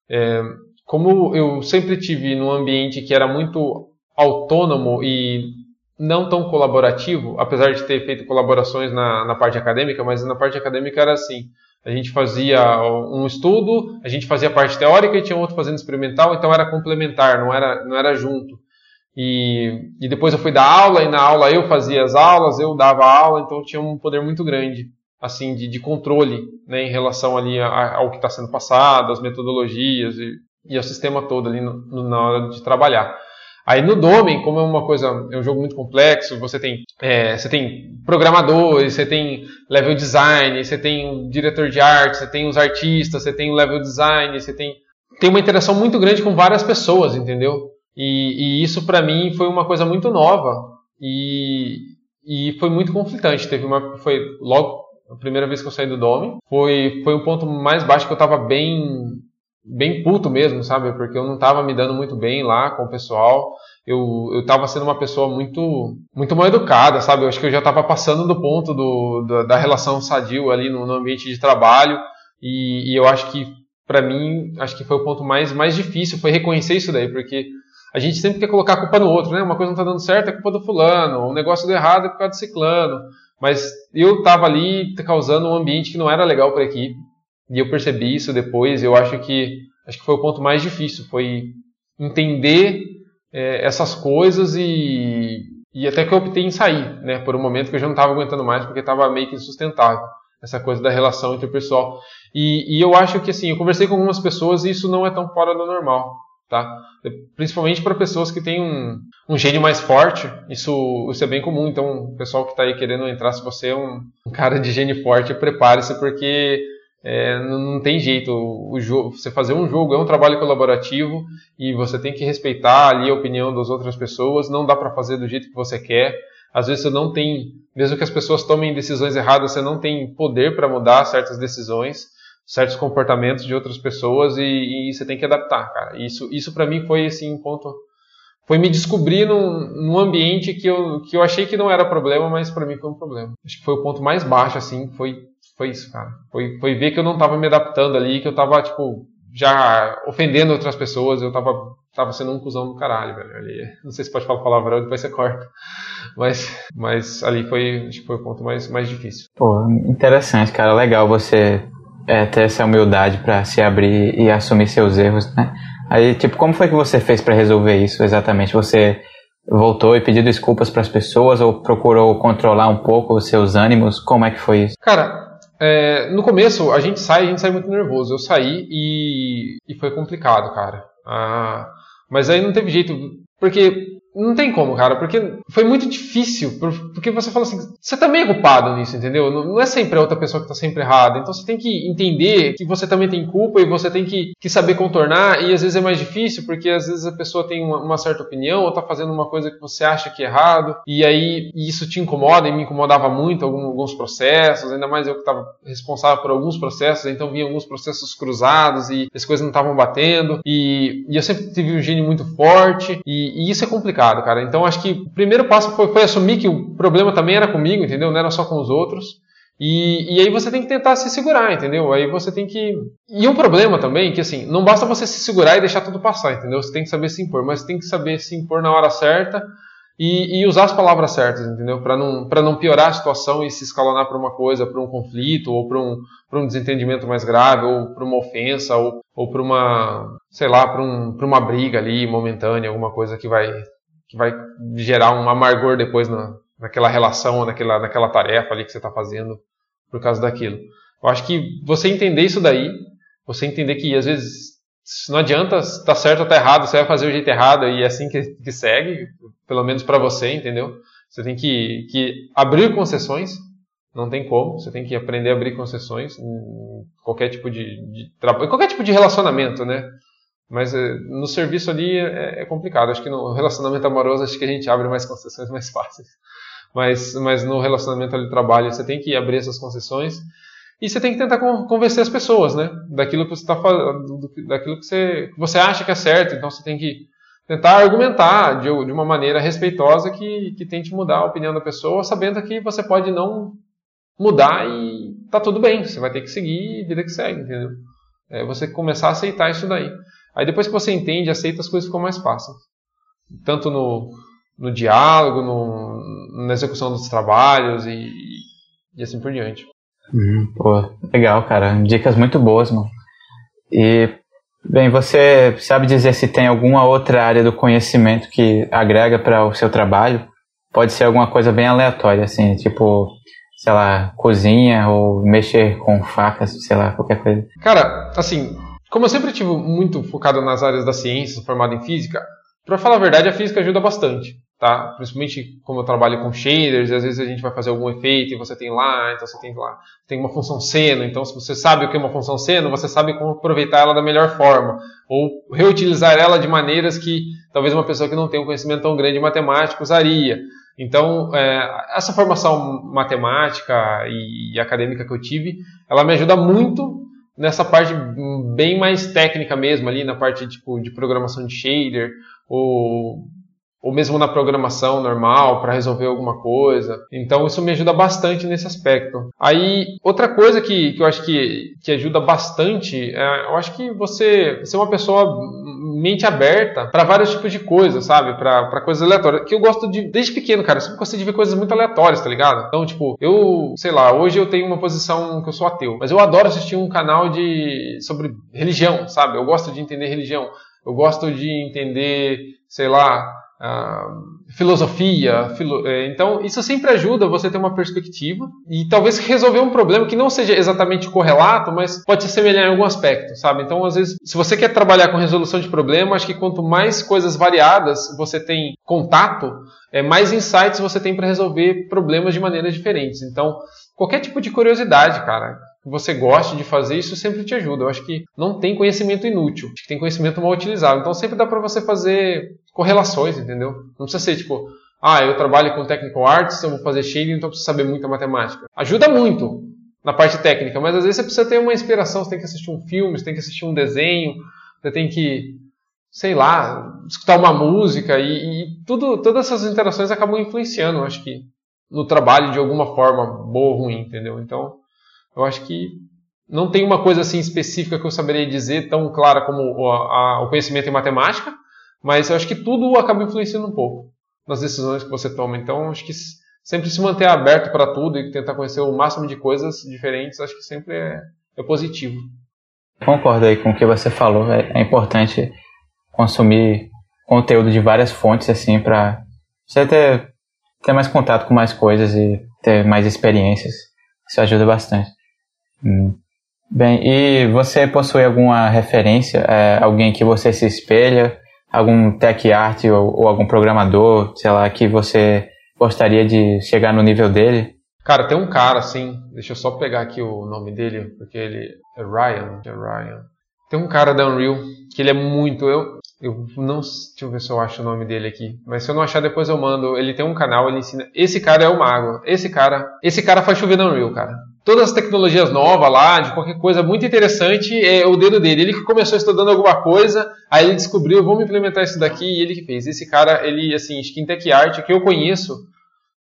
É, como eu sempre tive num ambiente que era muito autônomo e não tão colaborativo, apesar de ter feito colaborações na, na parte acadêmica, mas na parte acadêmica era assim. A gente fazia um estudo, a gente fazia parte teórica e tinha outro fazendo experimental, então era complementar, não era, não era junto. E, e depois eu fui dar aula, e na aula eu fazia as aulas, eu dava aula, então tinha um poder muito grande, assim, de, de controle, né, em relação ali a, ao que está sendo passado, as metodologias e, e ao sistema todo ali no, no, na hora de trabalhar. Aí no Domain, como é uma coisa, é um jogo muito complexo, você tem, é, você tem programadores, você tem level design, você tem o diretor de arte, você tem os artistas, você tem o level design, você tem tem uma interação muito grande com várias pessoas, entendeu? E, e isso para mim foi uma coisa muito nova e, e foi muito conflitante. Teve uma, foi logo a primeira vez que eu saí do Dome, foi foi um ponto mais baixo que eu estava bem bem puto mesmo, sabe? Porque eu não estava me dando muito bem lá com o pessoal. Eu, eu tava sendo uma pessoa muito muito mal educada, sabe? Eu acho que eu já estava passando do ponto do, da relação sadio ali no, no ambiente de trabalho. E, e eu acho que, para mim, acho que foi o ponto mais, mais difícil, foi reconhecer isso daí, porque a gente sempre quer colocar a culpa no outro, né? Uma coisa não está dando certo é culpa do fulano, um negócio deu errado é por causa do ciclano. Mas eu estava ali causando um ambiente que não era legal para a equipe. E eu percebi isso depois. Eu acho que acho que foi o ponto mais difícil, foi entender é, essas coisas e, e até que eu optei em sair, né? Por um momento que eu já não estava aguentando mais porque estava meio que insustentável essa coisa da relação interpessoal. E, e eu acho que assim, eu conversei com algumas pessoas e isso não é tão fora do normal, tá? Principalmente para pessoas que têm um, um gênio mais forte, isso, isso é bem comum. Então, o pessoal que está aí querendo entrar, se você é um, um cara de gênio forte, prepare-se porque é, não, tem jeito. O jogo, você fazer um jogo é um trabalho colaborativo e você tem que respeitar ali a opinião das outras pessoas. Não dá para fazer do jeito que você quer. Às vezes você não tem, mesmo que as pessoas tomem decisões erradas, você não tem poder para mudar certas decisões, certos comportamentos de outras pessoas e, e você tem que adaptar, cara. Isso, isso para mim foi assim um ponto, foi me descobrir num, num, ambiente que eu, que eu achei que não era problema, mas para mim foi um problema. Acho que foi o ponto mais baixo, assim, foi foi isso, cara. Foi, foi ver que eu não tava me adaptando ali, que eu tava, tipo, já ofendendo outras pessoas, eu tava, tava sendo um cuzão do caralho, velho. Ali, não sei se pode falar palavrão, depois você corta. Mas, mas ali foi, acho que foi o ponto mais, mais difícil. Pô, interessante, cara. Legal você é, ter essa humildade para se abrir e assumir seus erros, né? Aí, tipo, como foi que você fez para resolver isso exatamente? Você voltou e pediu desculpas para as pessoas ou procurou controlar um pouco os seus ânimos? Como é que foi isso? Cara, é, no começo, a gente sai, a gente sai muito nervoso. Eu saí e, e foi complicado, cara. Ah, mas aí não teve jeito, porque não tem como, cara, porque foi muito difícil, porque você fala assim, você também é culpado nisso, entendeu? Não é sempre a outra pessoa que está sempre errada, então você tem que entender que você também tem culpa e você tem que, que saber contornar, e às vezes é mais difícil, porque às vezes a pessoa tem uma, uma certa opinião ou está fazendo uma coisa que você acha que é errado, e aí isso te incomoda, e me incomodava muito alguns, alguns processos, ainda mais eu que estava responsável por alguns processos, então vinha alguns processos cruzados e as coisas não estavam batendo, e, e eu sempre tive um gênio muito forte, e, e isso é complicado complicado, cara. Então acho que o primeiro passo foi, foi, assumir que o problema também era comigo, entendeu? Não era só com os outros. E, e aí você tem que tentar se segurar, entendeu? Aí você tem que. E um problema também, que assim, não basta você se segurar e deixar tudo passar, entendeu? Você tem que saber se impor, mas você tem que saber se impor na hora certa e, e usar as palavras certas, entendeu? Para não, não piorar a situação e se escalonar para uma coisa, para um conflito, ou para um, um desentendimento mais grave, ou para uma ofensa, ou, ou para uma, sei lá, para um, uma briga ali momentânea, alguma coisa que vai que vai gerar um amargor depois na, naquela relação, naquela, naquela tarefa ali que você está fazendo por causa daquilo. Eu acho que você entender isso daí, você entender que às vezes não adianta estar tá certo ou tá errado, você vai fazer o jeito errado e é assim que, que segue, pelo menos para você, entendeu? Você tem que, que abrir concessões, não tem como, você tem que aprender a abrir concessões em qualquer tipo de, de trabalho, qualquer tipo de relacionamento, né? Mas eh, no serviço ali é, é, complicado. Acho que no relacionamento amoroso acho que a gente abre mais concessões mais fáceis. Mas, mas no relacionamento ali trabalho você tem que abrir essas concessões e você tem que tentar convencer as pessoas, né? Daquilo que você está falando, daquilo que você, você acha que é certo. Então você tem que tentar argumentar de, de uma maneira respeitosa que, que tente mudar a opinião da pessoa, sabendo que você pode não mudar e tá tudo bem, você vai ter que seguir e vida que segue, entendeu? É você começar a aceitar isso daí. Aí depois que você entende, aceita, as coisas ficam mais fáceis. Tanto no, no diálogo, no, na execução dos trabalhos e, e assim por diante. Uhum, pô, legal, cara. Dicas muito boas, mano. E Bem, você sabe dizer se tem alguma outra área do conhecimento que agrega para o seu trabalho? Pode ser alguma coisa bem aleatória, assim, tipo, sei lá, cozinha ou mexer com facas, sei lá, qualquer coisa. Cara, assim, como eu sempre tive muito focado nas áreas da ciência, formado em física, para falar a verdade, a física ajuda bastante tá? Principalmente como eu trabalho com shaders, às vezes a gente vai fazer algum efeito e você tem lá, então você tem lá, tem uma função seno, então se você sabe o que é uma função seno, você sabe como aproveitar ela da melhor forma, ou reutilizar ela de maneiras que talvez uma pessoa que não tem um conhecimento tão grande de matemática usaria. Então, é, essa formação matemática e, e acadêmica que eu tive, ela me ajuda muito nessa parte bem mais técnica mesmo ali, na parte tipo, de programação de shader, ou ou mesmo na programação normal para resolver alguma coisa. Então isso me ajuda bastante nesse aspecto. Aí outra coisa que, que eu acho que, que ajuda bastante, é, eu acho que você ser uma pessoa mente aberta para vários tipos de coisas, sabe? Para coisas aleatórias. Que eu gosto de desde pequeno, cara. Eu sempre gostei de ver coisas muito aleatórias, tá ligado? Então tipo eu sei lá, hoje eu tenho uma posição que eu sou ateu, mas eu adoro assistir um canal de sobre religião, sabe? Eu gosto de entender religião. Eu gosto de entender, sei lá, filosofia. Filo... É, então, isso sempre ajuda você ter uma perspectiva e talvez resolver um problema que não seja exatamente correlato, mas pode se semelhar em algum aspecto, sabe? Então, às vezes, se você quer trabalhar com resolução de problema, acho que quanto mais coisas variadas você tem contato, é, mais insights você tem para resolver problemas de maneiras diferentes. Então, qualquer tipo de curiosidade, cara, que você goste de fazer, isso sempre te ajuda. Eu acho que não tem conhecimento inútil, acho que tem conhecimento mal utilizado. Então sempre dá para você fazer correlações, entendeu? Não precisa ser tipo, ah, eu trabalho com technical arts, eu vou fazer shading, então eu preciso saber muita matemática. Ajuda muito na parte técnica, mas às vezes você precisa ter uma inspiração, você tem que assistir um filme, você tem que assistir um desenho, você tem que, sei lá, escutar uma música e, e tudo, todas essas interações acabam influenciando, acho que, no trabalho de alguma forma, boa ou ruim, entendeu? Então, eu acho que não tem uma coisa assim específica que eu saberia dizer tão clara como o, a, o conhecimento em matemática, mas eu acho que tudo acaba influenciando um pouco nas decisões que você toma. Então, acho que sempre se manter aberto para tudo e tentar conhecer o máximo de coisas diferentes, acho que sempre é, é positivo. Concordo aí com o que você falou. É, é importante consumir conteúdo de várias fontes assim para você ter, ter mais contato com mais coisas e ter mais experiências. Isso ajuda bastante. Hum. Bem, e você possui alguma referência, é, alguém que você se espelha, algum tech art ou, ou, algum programador, sei lá, que você gostaria de chegar no nível dele? Cara, tem um cara assim, deixa eu só pegar aqui o nome dele, porque ele é Ryan, é Ryan. Tem um cara da Unreal que ele é muito, eu, eu não, deixa eu ver se eu acho o nome dele aqui, mas se eu não achar depois eu mando. Ele tem um canal, ele ensina. Esse cara é o mago. Esse cara, esse cara faz chover na Unreal, cara todas as tecnologias novas lá, de qualquer coisa muito interessante, é o dedo dele. Ele que começou estudando alguma coisa, aí ele descobriu, vamos implementar isso daqui, e ele que fez. Esse cara, ele, assim, Skin Tech Art, que eu conheço,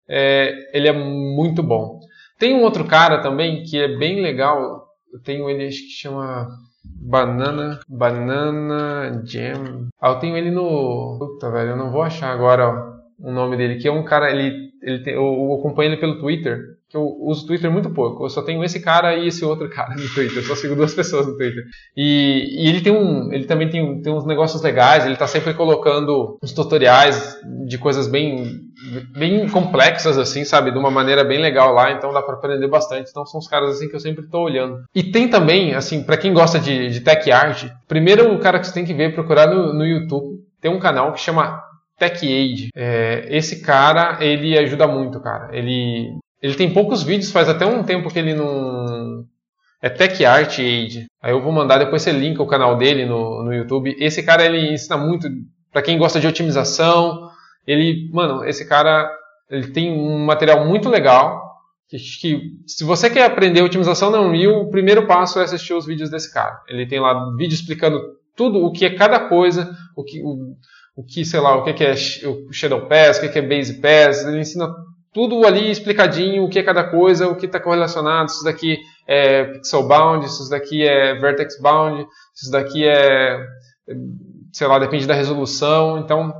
é, ele é muito bom. Tem um outro cara também que é bem legal, eu tenho ele, acho que chama Banana, Banana Jam. Ah, eu tenho ele no... Puta, velho, eu não vou achar agora ó, o nome dele, que é um cara, ele, ele tem, eu, eu acompanho ele pelo Twitter, que eu uso Twitter muito pouco. Eu só tenho esse cara e esse outro cara no Twitter. Eu só sigo duas pessoas no Twitter. E, e ele tem um, ele também tem, tem uns negócios legais. Ele está sempre colocando uns tutoriais de coisas bem, bem complexas assim, sabe, de uma maneira bem legal lá. Então dá para aprender bastante. Então são os caras assim que eu sempre estou olhando. E tem também, assim, para quem gosta de, de tech art, primeiro o cara que você tem que ver procurar no, no YouTube. Tem um canal que chama Tech Aid. É, esse cara, ele ajuda muito, cara. Ele, ele tem poucos vídeos, faz até um tempo que ele não. É Tech Art Age. Aí eu vou mandar, depois você linka o canal dele no, no YouTube. Esse cara ele ensina muito para quem gosta de otimização. Ele, mano, esse cara ele tem um material muito legal. Que, que se você quer aprender otimização na Unreal, o primeiro passo é assistir os vídeos desse cara. Ele tem lá vídeo explicando tudo o que é cada coisa, o que, o, o que, sei lá, o que é o Shadow Pass, o que é Base Pass, ele ensina tudo ali explicadinho, o que é cada coisa, o que está correlacionado, se isso daqui é Pixel Bound, se isso daqui é Vertex Bound, se isso daqui é, sei lá, depende da resolução. Então,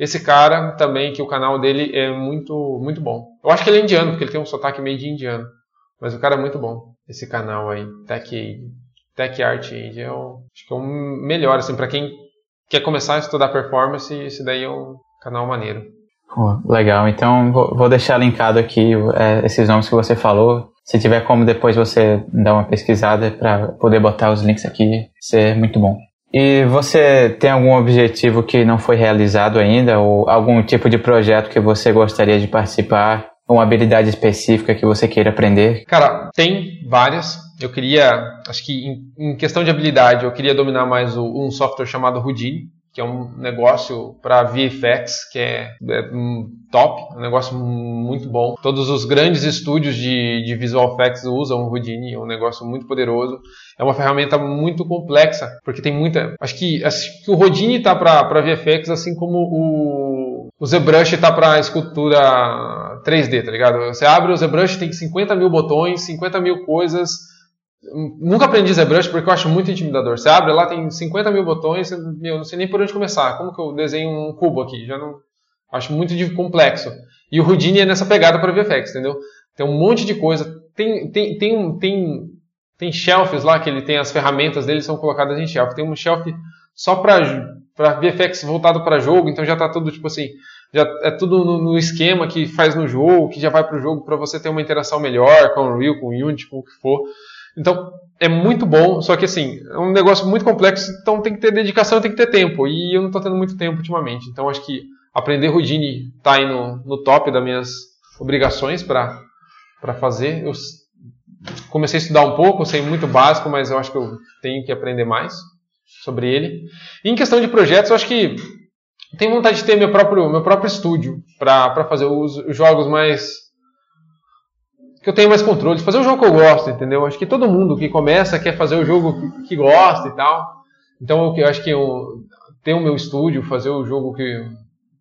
esse cara também, que o canal dele é muito, muito bom. Eu acho que ele é indiano, porque ele tem um sotaque meio de indiano. Mas o cara é muito bom. Esse canal aí, Tech Aid, Tech Art Aid, é o, acho que é o melhor, assim, para quem quer começar a estudar performance, esse daí é um canal maneiro. Legal, então vou deixar linkado aqui é, esses nomes que você falou. Se tiver como depois você dar uma pesquisada para poder botar os links aqui, ser muito bom. E você tem algum objetivo que não foi realizado ainda ou algum tipo de projeto que você gostaria de participar? Uma habilidade específica que você queira aprender? Cara, tem várias. Eu queria, acho que em, em questão de habilidade, eu queria dominar mais o, um software chamado Houdini que é um negócio para VFX que é, é top, um negócio muito bom. Todos os grandes estúdios de, de visual effects usam o Houdini, é um negócio muito poderoso. É uma ferramenta muito complexa, porque tem muita. Acho que, acho que o Houdini está para VFX, assim como o, o ZBrush está para escultura 3D, tá ligado? Você abre o ZBrush, tem 50 mil botões, 50 mil coisas Nunca aprendi ZBrush porque eu acho muito intimidador. Você abre lá, tem 50 mil botões, eu não sei nem por onde começar. Como que eu desenho um cubo aqui? Já não acho muito complexo. E o Houdini é nessa pegada para VFX, entendeu? Tem um monte de coisa. Tem, tem, tem, tem, tem shelves lá que ele tem as ferramentas dele são colocadas em shelf. Tem um shelf só para para VFX voltado para jogo, então já está tudo tipo assim, já é tudo no, no, esquema que faz no jogo, que já vai para o jogo para você ter uma interação melhor com o Unreal, com o Unity, com o que for. Então, é muito bom, só que assim, é um negócio muito complexo, então tem que ter dedicação, tem que ter tempo. E eu não estou tendo muito tempo ultimamente. Então, acho que aprender Houdini está aí no, no top das minhas obrigações para fazer. Eu comecei a estudar um pouco, sei muito básico, mas eu acho que eu tenho que aprender mais sobre ele. E em questão de projetos, eu acho que tenho vontade de ter meu próprio, meu próprio estúdio para fazer os, os jogos mais que eu tenho mais controle, fazer o jogo que eu gosto, entendeu? Acho que todo mundo que começa quer fazer o jogo que, que gosta e tal. Então eu acho que eu ter o meu estúdio, fazer o jogo que,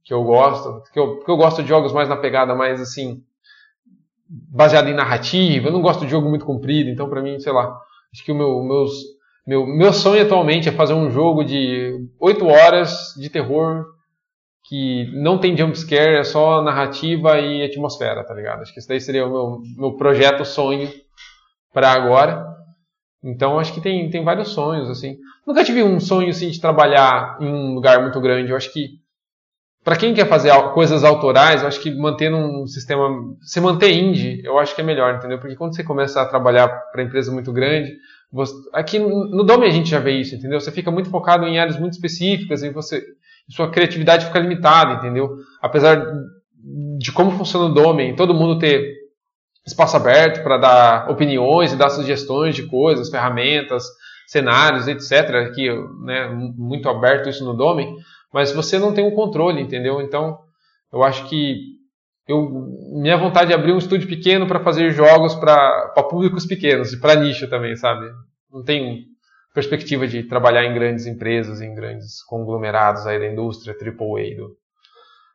que eu gosto, que eu, que eu gosto de jogos mais na pegada mais assim, baseado em narrativa, eu não gosto de jogo muito comprido, então para mim, sei lá, acho que o meu, meus, meu, meu sonho atualmente é fazer um jogo de 8 horas de terror que não tem jumpscare, é só narrativa e atmosfera, tá ligado? Acho que esse daí seria o meu, meu projeto sonho para agora. Então acho que tem, tem vários sonhos, assim. Nunca tive um sonho assim de trabalhar em um lugar muito grande. Eu acho que para quem quer fazer coisas autorais, eu acho que manter um sistema, se manter indie, eu acho que é melhor, entendeu? Porque quando você começa a trabalhar para empresa muito grande, você, aqui no Dome a gente já vê isso, entendeu? Você fica muito focado em áreas muito específicas e você sua criatividade fica limitada, entendeu? Apesar de como funciona o Domain, todo mundo ter espaço aberto para dar opiniões e dar sugestões de coisas, ferramentas, cenários, etc. Aqui, né, muito aberto isso no Domain, mas você não tem o um controle, entendeu? Então, eu acho que eu, minha vontade é abrir um estúdio pequeno para fazer jogos para públicos pequenos e para nicho também, sabe? Não tem perspectiva de trabalhar em grandes empresas, em grandes conglomerados aí da indústria AAA. Do...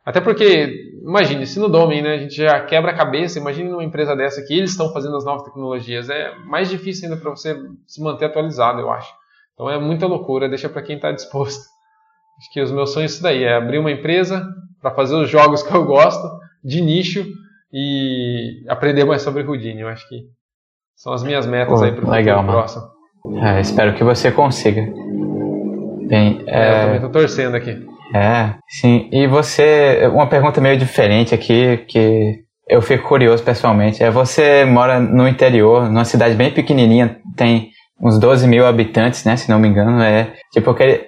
Até porque, imagine, se no Domain né, a gente já quebra a cabeça, imagine numa empresa dessa que eles estão fazendo as novas tecnologias, é mais difícil ainda para você se manter atualizado, eu acho. Então é muita loucura, deixa para quem está disposto. Acho que os meus sonhos isso daí, é abrir uma empresa para fazer os jogos que eu gosto, de nicho, e aprender mais sobre Houdini. Eu acho que são as minhas metas Pô, aí para o próximo. É, espero que você consiga. Bem, é, é... eu também estou torcendo aqui. É, sim. E você, uma pergunta meio diferente aqui, que eu fico curioso pessoalmente. É você mora no interior, numa cidade bem pequenininha, tem uns 12 mil habitantes, né? Se não me engano. É, tipo, eu queria,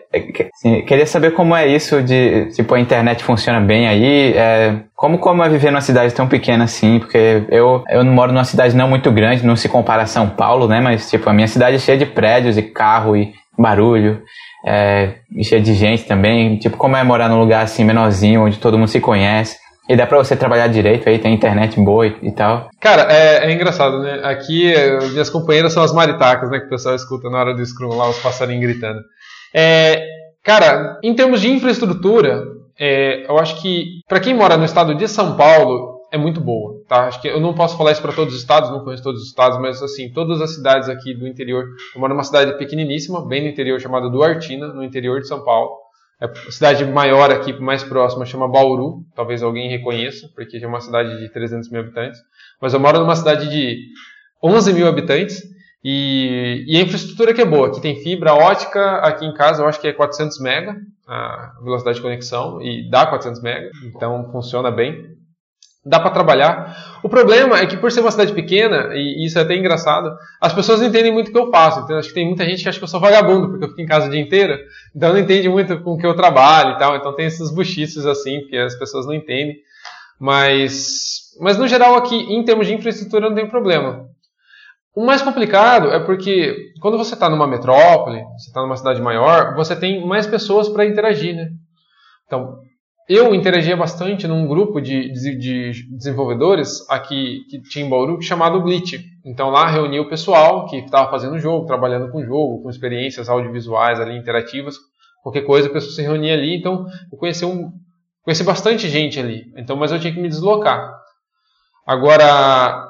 assim, queria saber como é isso de, tipo, a internet funciona bem aí. É, como, como é viver numa cidade tão pequena assim? Porque eu, eu moro numa cidade não muito grande, não se compara a São Paulo, né? Mas, tipo, a minha cidade é cheia de prédios e carro e barulho. É, cheia de gente também. Tipo, como é morar num lugar assim menorzinho, onde todo mundo se conhece? E dá pra você trabalhar direito aí, tem internet boa e, tal. Cara, é, é, engraçado, né? Aqui, minhas companheiras são as maritacas, né? Que o pessoal escuta na hora do Scrum lá, os passarinhos gritando. É, cara, em termos de infraestrutura, é, eu acho que para quem mora no estado de São Paulo é muito boa, tá? Acho que eu não posso falar isso para todos os estados, não conheço todos os estados, mas assim, todas as cidades aqui do interior. Eu moro numa cidade pequeniníssima, bem no interior, chamada Duartina, no interior de São Paulo. É a cidade maior aqui, mais próxima, chama Bauru. Talvez alguém reconheça, porque é uma cidade de 300 mil habitantes. Mas eu moro numa cidade de 11 mil habitantes e, e, a infraestrutura que é boa. Aqui tem fibra ótica, aqui em casa eu acho que é 400 mega a velocidade de conexão e dá 400 mega, então funciona bem. Dá para trabalhar. O problema é que por ser uma cidade pequena, e isso é até engraçado, as pessoas não entendem muito o que eu faço. Então, acho que tem muita gente que acha que eu sou vagabundo, porque eu fico em casa o dia inteiro, então não entende muito com o que eu trabalho e tal. Então tem esses buchiços assim, porque as pessoas não entendem. Mas, mas no geral aqui, em termos de infraestrutura, não tem problema. O mais complicado é porque quando você está numa metrópole, você está numa cidade maior, você tem mais pessoas para interagir, né? Então, eu interagia bastante num grupo de, de, de, desenvolvedores aqui que tinha em Bauru chamado Glitch. Então lá reunia o pessoal que estava fazendo o jogo, trabalhando com o jogo, com experiências audiovisuais ali interativas, qualquer coisa a pessoa se reunia ali. Então eu conheci um, conheci bastante gente ali. Então, mas eu tinha que me deslocar. Agora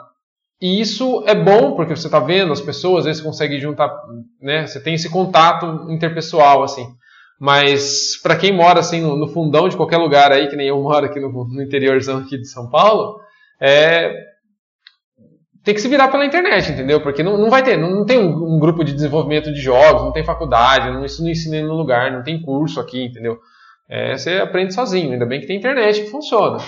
e isso é bom porque você está vendo as pessoas, vezes você consegue juntar, né? Você tem esse contato interpessoal, assim. Mas para quem mora assim no, no, fundão de qualquer lugar aí, que nem eu moro aqui no, no interiorzão aqui de São Paulo, é, tem que se virar pela internet, entendeu? Porque não, não vai ter, não, não tem um, um, grupo de desenvolvimento de jogos, não tem faculdade, não, isso não ensina em nenhum lugar, não tem curso aqui, entendeu? É, você aprende sozinho, ainda bem que tem internet que funciona.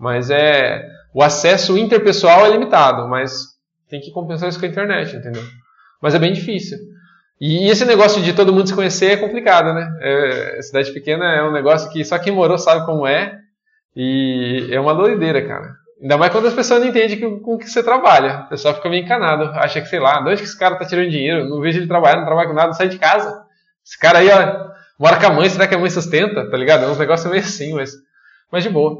Mas é o acesso interpessoal é limitado, mas tem que compensar isso com a internet, entendeu? Mas é bem difícil. E esse negócio de todo mundo se conhecer é complicado, né? É, cidade pequena é um negócio que só quem morou sabe como é. E é uma doideira, cara. Ainda mais quando as pessoas não entendem com o que você trabalha. O pessoal fica meio encanado. Acha que, sei lá, de onde que esse cara tá tirando dinheiro? Não vejo ele trabalhar, não trabalha com nada, não sai de casa. Esse cara aí, ó, mora com a mãe, será que a mãe sustenta? Tá ligado? É uns negócios meio assim, mas, mas de boa.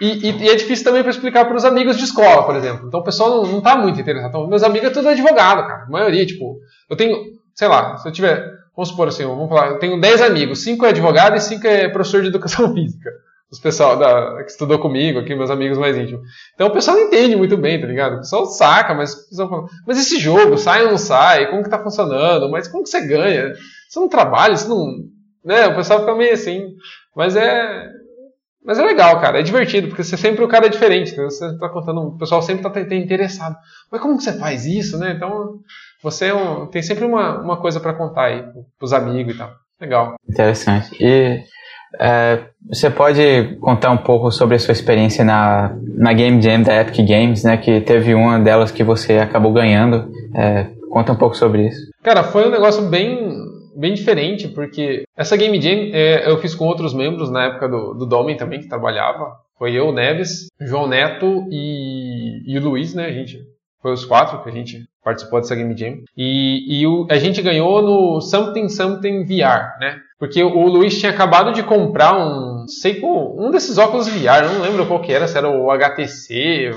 E, e, e, é difícil também para explicar para os amigos de escola, por exemplo. Então o pessoal não, está muito interessado. Então, meus amigos é tudo advogado, cara. A maioria, tipo, eu tenho, sei lá, se eu tiver, vamos supor assim, vamos falar, eu tenho 10 amigos, 5 é advogado e 5 é professor de educação física. Os pessoal da, que estudou comigo aqui, meus amigos mais íntimos. Então o pessoal não entende muito bem, tá ligado? O pessoal saca, mas o pessoal mas esse jogo, sai ou não sai? Como que tá funcionando? Mas como que você ganha? Você não trabalha, você não. Né? O pessoal fica meio assim. Mas é, mas é legal, cara, é divertido, porque você sempre o cara é diferente, né? você está contando, o pessoal sempre está interessado. Mas como que você faz isso, né? Então, você é um, tem sempre uma, uma coisa para contar aí pros amigos e tal. Legal. Interessante. E é, você pode contar um pouco sobre a sua experiência na, na Game Jam da Epic Games, né? Que teve uma delas que você acabou ganhando. É, conta um pouco sobre isso. Cara, foi um negócio bem bem diferente, porque essa Game Jam é, eu fiz com outros membros na época do, do Domen também, que trabalhava. Foi eu, Neves, João Neto e, e o Luiz, né? A gente foi os quatro que a gente participou dessa Game Jam. E, e o, a gente ganhou no Something Something VR, né? Porque o Luiz tinha acabado de comprar um, sei um desses óculos VR, não lembro qual que era, se era o HTC,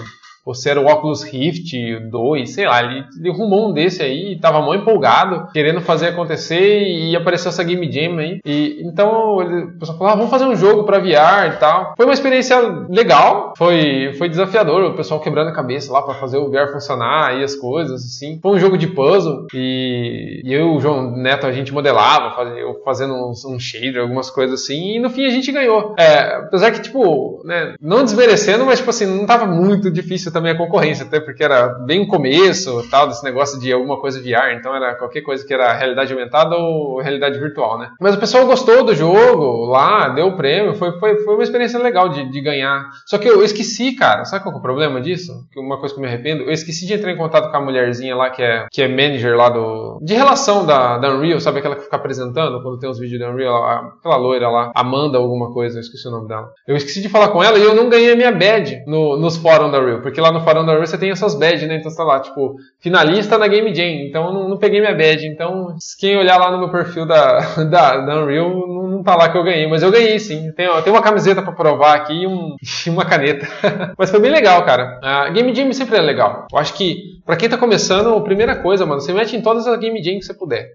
ou se era o Oculus Rift 2, sei lá, ele, ele arrumou um desse aí e tava muito empolgado, querendo fazer acontecer e apareceu essa Game Jam aí. E, então ele, o pessoal falou, ah, vamos fazer um jogo para VR e tal. Foi uma experiência legal, foi, foi desafiador, o pessoal quebrando a cabeça lá para fazer o VR funcionar e as coisas, assim. Foi um jogo de puzzle e, e eu e o João Neto a gente modelava, fazia, eu fazendo uns, um shader, algumas coisas assim, e no fim a gente ganhou. É, apesar que, tipo, né, não desmerecendo, mas tipo assim, não tava muito difícil também a concorrência, até porque era bem o começo, tal, desse negócio de alguma coisa VR, então era qualquer coisa que era realidade aumentada ou realidade virtual, né? Mas o pessoal gostou do jogo lá, deu o prêmio, foi, foi, foi uma experiência legal de, de ganhar. Só que eu, esqueci, cara, sabe qual é o problema disso? Uma coisa que eu me arrependo, eu esqueci de entrar em contato com a mulherzinha lá que é, que é manager lá do. de relação da, da Unreal, sabe aquela que fica apresentando quando tem os vídeos da Unreal, aquela loira lá, Amanda alguma coisa, eu esqueci o nome dela. Eu esqueci de falar com ela e eu não ganhei a minha badge no, nos fóruns da Unreal, porque lá lá no Farão da River você tem essas badges, né? Então você tá lá, tipo, finalista na Game Jam. Então eu não, não, peguei minha badge. Então, quem olhar lá no meu perfil da, da, da Unreal, não, não tá lá que eu ganhei. Mas eu ganhei sim. Tem, tem uma camiseta para provar aqui e, um, uma caneta. mas foi bem legal, cara. A Game Jam sempre é legal. Eu acho que, para quem tá começando, a primeira coisa, mano, você mete em todas as Game Jam que você puder.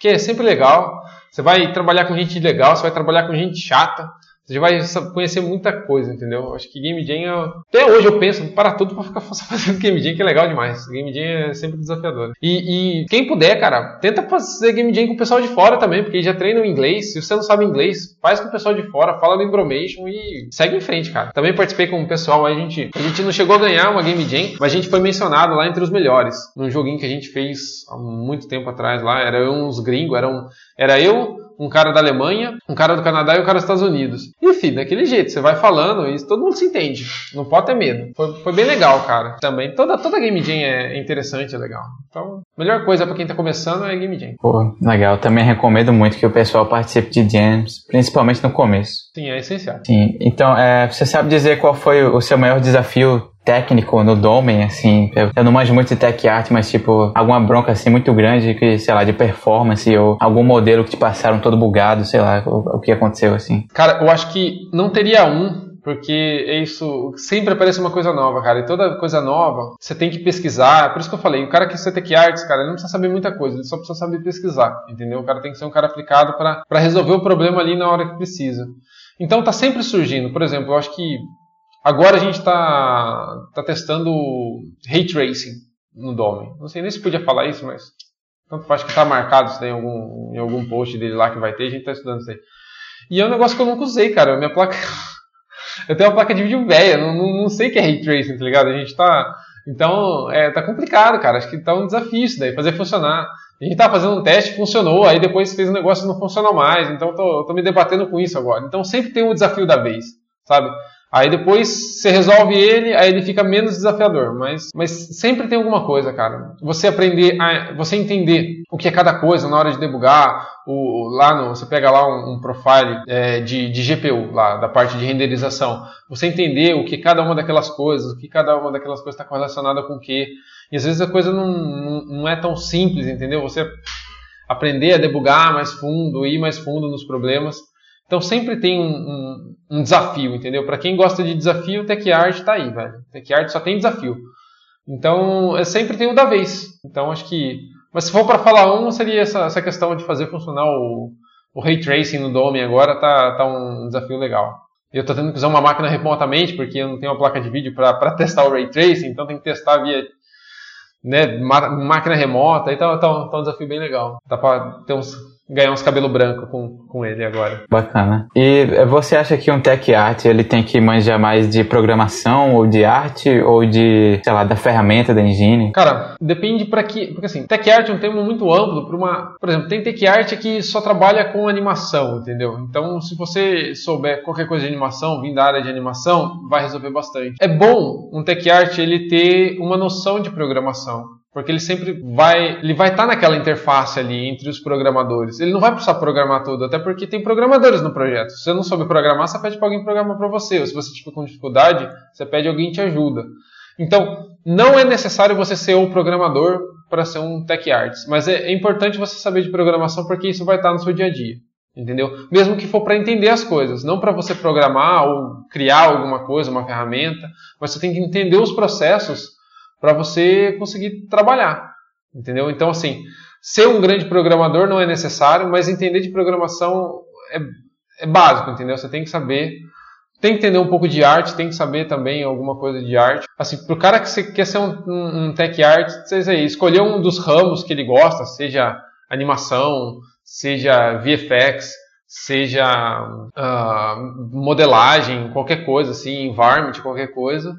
Que é sempre legal. Você vai trabalhar com gente legal, você vai trabalhar com gente chata. Você vai conhecer muita coisa, entendeu? Acho que Game Jam, é... até hoje eu penso, para tudo pra ficar fazendo Game Jam, que é legal demais. Game Jam é sempre desafiador. E, e quem puder, cara, tenta fazer Game Jam com o pessoal de fora também, porque já treinam inglês. Se você não sabe inglês, faz com o pessoal de fora, fala no Imbromation e segue em frente, cara. Também participei com o pessoal, a gente, a gente não chegou a ganhar uma Game Jam, mas a gente foi mencionado lá entre os melhores. Num joguinho que a gente fez há muito tempo atrás lá, era uns gringos, era, um, era eu, um cara da Alemanha, um cara do Canadá e um cara dos Estados Unidos. Enfim, daquele jeito, você vai falando e todo mundo se entende. Não pode ter medo. Foi, foi bem legal, cara. Também, toda, toda Game Jam é interessante, é legal. Então, melhor coisa para quem tá começando é Game Jam. Pô, legal. Também recomendo muito que o pessoal participe de jams, principalmente no começo. Sim, é essencial. Sim. Então, é, você sabe dizer qual foi o seu maior desafio técnico no Domain, assim, eu, eu, não manjo muito de tech art, mas tipo, alguma bronca assim muito grande que, sei lá, de performance ou algum modelo que te passaram todo bugado, sei lá, o, o que aconteceu assim. Cara, eu acho que não teria um porque é isso sempre aparece uma coisa nova, cara. E toda coisa nova você tem que pesquisar. Por isso que eu falei, o cara que você tem que artes, cara, ele não precisa saber muita coisa, ele só precisa saber pesquisar, entendeu? O cara tem que ser um cara aplicado para resolver o problema ali na hora que precisa. Então tá sempre surgindo. Por exemplo, eu acho que Agora a gente está tá testando Ray Tracing no Domain. Não sei nem se podia falar isso, mas tanto acho que está marcado em algum, em algum post dele lá que vai ter, a gente está estudando isso aí. E é um negócio que eu nunca usei, cara. Minha placa. eu tenho uma placa de vídeo velha, não, não, não sei o que é Ray Tracing, tá ligado? A gente está Então, é, tá complicado, cara. Acho que tá um desafio isso daí, fazer funcionar. A gente tá fazendo um teste, funcionou, aí depois fez um negócio e não funcionou mais. Então, tô, tô me debatendo com isso agora. Então, sempre tem um desafio da vez, sabe? Aí depois você resolve ele, aí ele fica menos desafiador. Mas, mas sempre tem alguma coisa, cara. Você aprender, a, você entender o que é cada coisa na hora de debugar. O, lá no, você pega lá um, um profile é, de, de GPU, lá da parte de renderização. Você entender o que cada uma daquelas coisas, o que cada uma daquelas coisas está correlacionada com o que. E às vezes a coisa não, não, não é tão simples, entendeu? Você aprender a debugar mais fundo, ir mais fundo nos problemas. Então sempre tem um, um, um desafio, entendeu? Para quem gosta de desafio, Tech Art tá aí, velho. Tech Art só tem desafio. Então é sempre tem o da vez. Então acho que. Mas se for para falar um, seria essa, essa questão de fazer funcionar o, o Ray Tracing no Dome agora, tá, tá um desafio legal. Eu estou tendo que usar uma máquina remotamente, porque eu não tenho uma placa de vídeo para testar o Ray Tracing, então tem que testar via né, máquina remota, então tá, tá um desafio bem legal. Dá para ter uns ganhar uns cabelo branco com, com ele agora. Bacana. E você acha que um tech art ele tem que manjar mais de programação ou de arte ou de, sei lá, da ferramenta da engine? Cara, depende para que, porque assim, tech art é um termo muito amplo para uma, por exemplo, tem tech art que só trabalha com animação, entendeu? Então, se você souber qualquer coisa de animação, vindo da área de animação, vai resolver bastante. É bom um tech art ele ter uma noção de programação. Porque ele sempre vai, ele vai estar tá naquela interface ali entre os programadores. Ele não vai precisar programar tudo, até porque tem programadores no projeto. Se você não souber programar, você pede para alguém programar para você. Ou se você estiver com dificuldade, você pede alguém te ajuda. Então, não é necessário você ser o programador para ser um tech artist, mas é, é importante você saber de programação porque isso vai estar tá no seu dia a dia. Entendeu? Mesmo que for para entender as coisas, não para você programar ou criar alguma coisa, uma ferramenta, mas você tem que entender os processos para você conseguir trabalhar. Entendeu? Então, assim, ser um grande programador não é necessário, mas entender de programação é, é básico, entendeu? Você tem que saber tem que entender um pouco de arte, tem que saber também alguma coisa de arte. Assim, pro cara que quer ser um, um, um tech art, você escolher um dos ramos que ele gosta, seja animação, seja VFX, seja uh, modelagem, qualquer coisa, assim, environment, qualquer coisa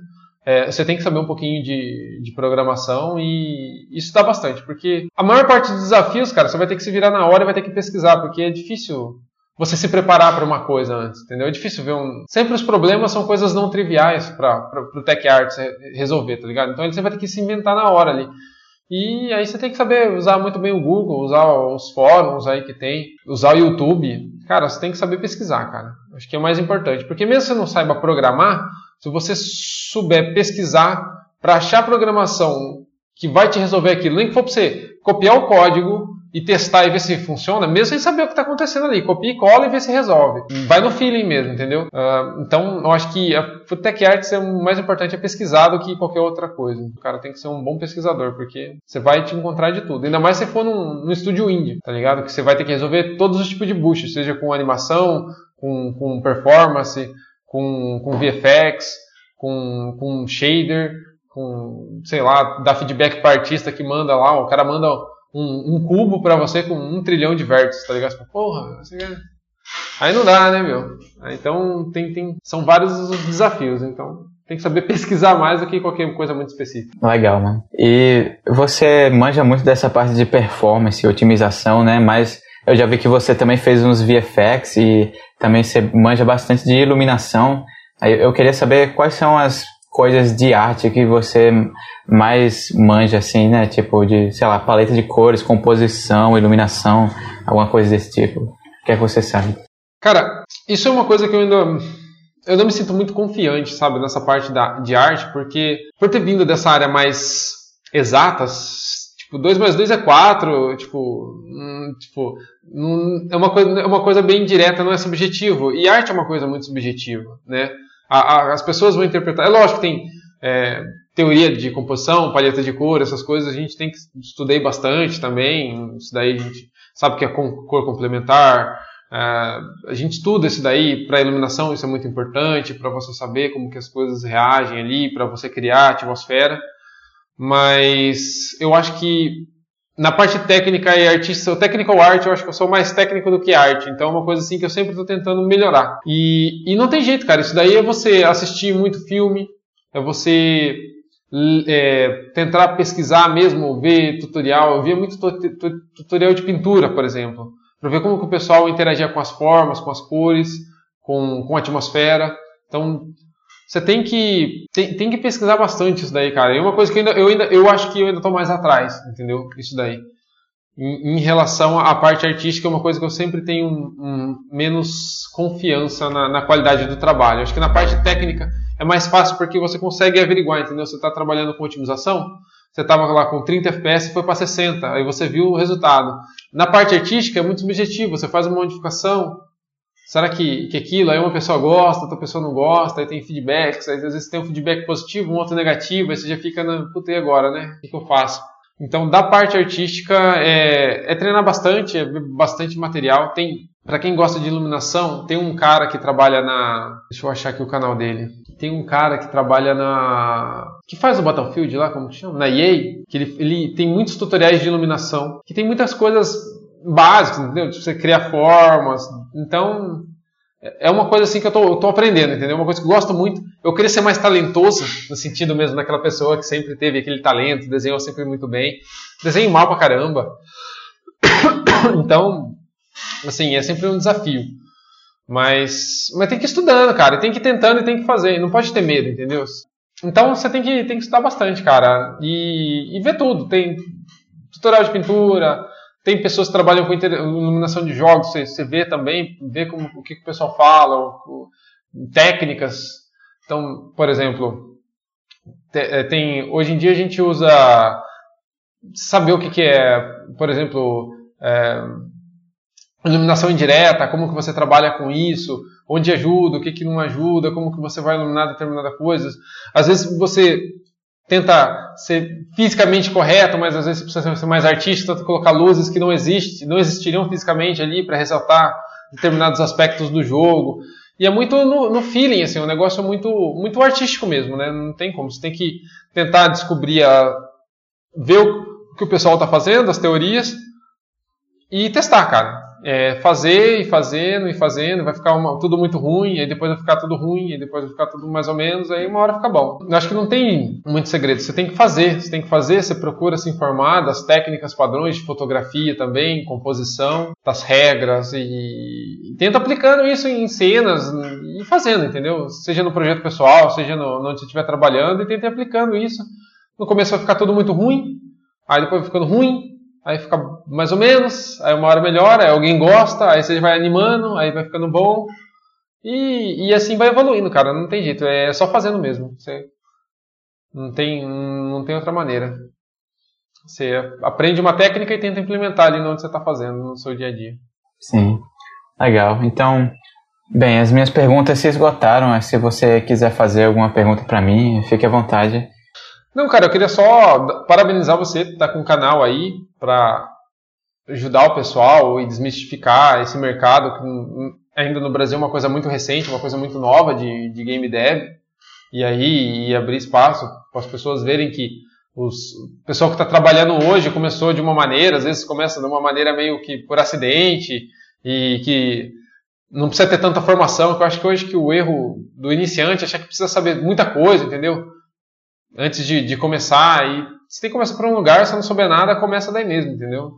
é, você tem que saber um pouquinho de, de programação e isso dá bastante, porque a maior parte dos desafios, cara, você vai ter que se virar na hora e vai ter que pesquisar, porque é difícil você se preparar para uma coisa antes, entendeu? É difícil ver um. Sempre os problemas são coisas não triviais para o Tech Arts resolver, tá ligado? Então você vai ter que se inventar na hora ali. E aí você tem que saber usar muito bem o Google, usar os fóruns aí que tem, usar o YouTube. Cara, você tem que saber pesquisar, cara. Acho que é o mais importante. Porque mesmo que você não saiba programar, se você souber pesquisar para achar programação que vai te resolver aquilo, nem que for para você copiar o código e testar e ver se funciona, mesmo sem saber o que está acontecendo ali. Copia e cola e vê se resolve. Vai no feeling mesmo, entendeu? Uh, então, eu acho que a Tech Arts é o mais importante é pesquisar do que qualquer outra coisa. O cara tem que ser um bom pesquisador, porque você vai te encontrar de tudo. Ainda mais se for num, num estúdio indie, tá ligado? Que você vai ter que resolver todos os tipos de buchos, seja com animação, com, com performance, com, com VFX, com, com shader, com, sei lá, dá feedback para artista que manda lá, o cara manda um, um cubo para você com um trilhão de vértices, tá ligado? Porra, você quer... Aí não dá, né, meu? Então tem, tem, são vários os desafios, então tem que saber pesquisar mais do que qualquer coisa muito específica. Legal, mano. E você manja muito dessa parte de performance e otimização, né? Mas eu já vi que você também fez uns VFX e também você manja bastante de iluminação. Eu queria saber quais são as coisas de arte que você mais manja, assim, né? Tipo de, sei lá, paleta de cores, composição, iluminação, alguma coisa desse tipo. O que é que você sabe? Cara, isso é uma coisa que eu ainda. Eu não me sinto muito confiante, sabe, nessa parte da, de arte, porque por ter vindo dessa área mais exatas, tipo, 2 mais 2 é 4, tipo, hum, tipo hum, é, uma coisa, é uma coisa bem direta, não é subjetivo. E arte é uma coisa muito subjetiva, né? A, a, as pessoas vão interpretar. É lógico que tem é, teoria de composição, paleta de cor, essas coisas a gente tem que estudei bastante também. Isso daí a gente sabe que é cor complementar. É, a gente estuda isso daí para iluminação, isso é muito importante para você saber como que as coisas reagem ali, para você criar a atmosfera. Mas eu acho que na parte técnica e artista, technical art, eu acho que eu sou mais técnico do que arte. Então é uma coisa assim que eu sempre estou tentando melhorar. E, e não tem jeito, cara. Isso daí é você assistir muito filme, é você é, tentar pesquisar mesmo, ver tutorial. Eu via muito tutorial de pintura, por exemplo para ver como que o pessoal interagia com as formas, com as cores, com, com a atmosfera. Então, você tem que tem, tem, que pesquisar bastante isso daí, cara. E uma coisa que eu ainda, eu ainda eu acho que eu ainda estou mais atrás, entendeu? Isso daí. Em, em, relação à parte artística, é uma coisa que eu sempre tenho um, um, menos confiança na, na, qualidade do trabalho. Acho que na parte técnica é mais fácil porque você consegue averiguar, entendeu? Você está trabalhando com otimização, você estava lá com 30 FPS e foi para 60, aí você viu o resultado. Na parte artística é muito subjetivo, você faz uma modificação, será que, que aquilo, aí uma pessoa gosta, outra pessoa não gosta, aí tem feedbacks, aí às vezes tem um feedback positivo, um outro negativo, aí você já fica na, puta, e agora, né? O que, que eu faço? Então, da parte artística, é, é treinar bastante, é bastante material. Tem, para quem gosta de iluminação, tem um cara que trabalha na, deixa eu achar aqui o canal dele tem um cara que trabalha na. que faz o Battlefield lá, como que chama? Na EA, que ele, ele tem muitos tutoriais de iluminação, que tem muitas coisas básicas, entendeu? Tipo, você criar formas. Então, é uma coisa assim que eu tô aprendendo, entendeu? Uma coisa que eu gosto muito. Eu queria ser mais talentoso, no sentido mesmo daquela pessoa que sempre teve aquele talento, desenhou sempre muito bem. Desenho mal pra caramba. Então, assim, é sempre um desafio. Mas, mas tem que ir estudando, cara. Tem que ir tentando e tem que fazer. Não pode ter medo, entendeu? Então você tem que, tem que estudar bastante, cara. E, e ver tudo. Tem tutorial de pintura, tem pessoas que trabalham com iluminação de jogos, você, vê também, vê como, o que, que o pessoal fala, o, o, técnicas. Então, por exemplo, é, tem, hoje em dia a gente usa saber o que, que é, por exemplo, é, iluminação indireta, como que você trabalha com isso, onde ajuda, o que, que não ajuda, como que você vai iluminar determinada coisa. Às vezes você tenta ser fisicamente correto, mas às vezes precisa ser mais artístico, tenta colocar luzes que não existem, não existiriam fisicamente ali para ressaltar determinados aspectos do jogo. E é muito no, no feeling, assim, um negócio muito, muito artístico mesmo, né? Não tem como. Você tem que tentar descobrir, a, ver o que o pessoal está fazendo, as teorias, e testar, cara é, fazer e fazendo e fazendo, vai ficar uma, tudo muito ruim, aí depois vai ficar tudo ruim, aí depois vai ficar tudo mais ou menos, aí uma hora fica bom. Eu acho que não tem muito segredo, você tem que fazer, você tem que fazer, você procura se informar das técnicas padrões de fotografia também, composição, das regras e, e tenta aplicando isso em cenas e fazendo, entendeu? Seja no projeto pessoal, seja no, onde você estiver trabalhando e tenta aplicando isso. No começo vai ficar tudo muito ruim, aí depois vai ficando ruim, aí fica mais ou menos, aí uma hora melhora, aí alguém gosta, aí você vai animando, aí vai ficando bom. E, e assim vai evoluindo, cara, não tem jeito, é só fazendo mesmo. Você não tem, não tem outra maneira. Você aprende uma técnica e tenta implementar ali onde você está fazendo, no seu dia a dia. Sim, legal. Então, bem, as minhas perguntas se esgotaram. Se você quiser fazer alguma pergunta para mim, fique à vontade. Não, cara, eu queria só parabenizar você, tá com o canal aí, para ajudar o pessoal e desmistificar esse mercado que ainda no Brasil é uma coisa muito recente, uma coisa muito nova de, de game dev, e aí e abrir espaço para as pessoas verem que os, o pessoal que está trabalhando hoje começou de uma maneira, às vezes começa de uma maneira meio que por acidente, e que não precisa ter tanta formação, eu acho que hoje que o erro do iniciante é achar que precisa saber muita coisa, entendeu? Antes de, de começar, e se tem que começar por um lugar, se não souber nada, começa daí mesmo, entendeu?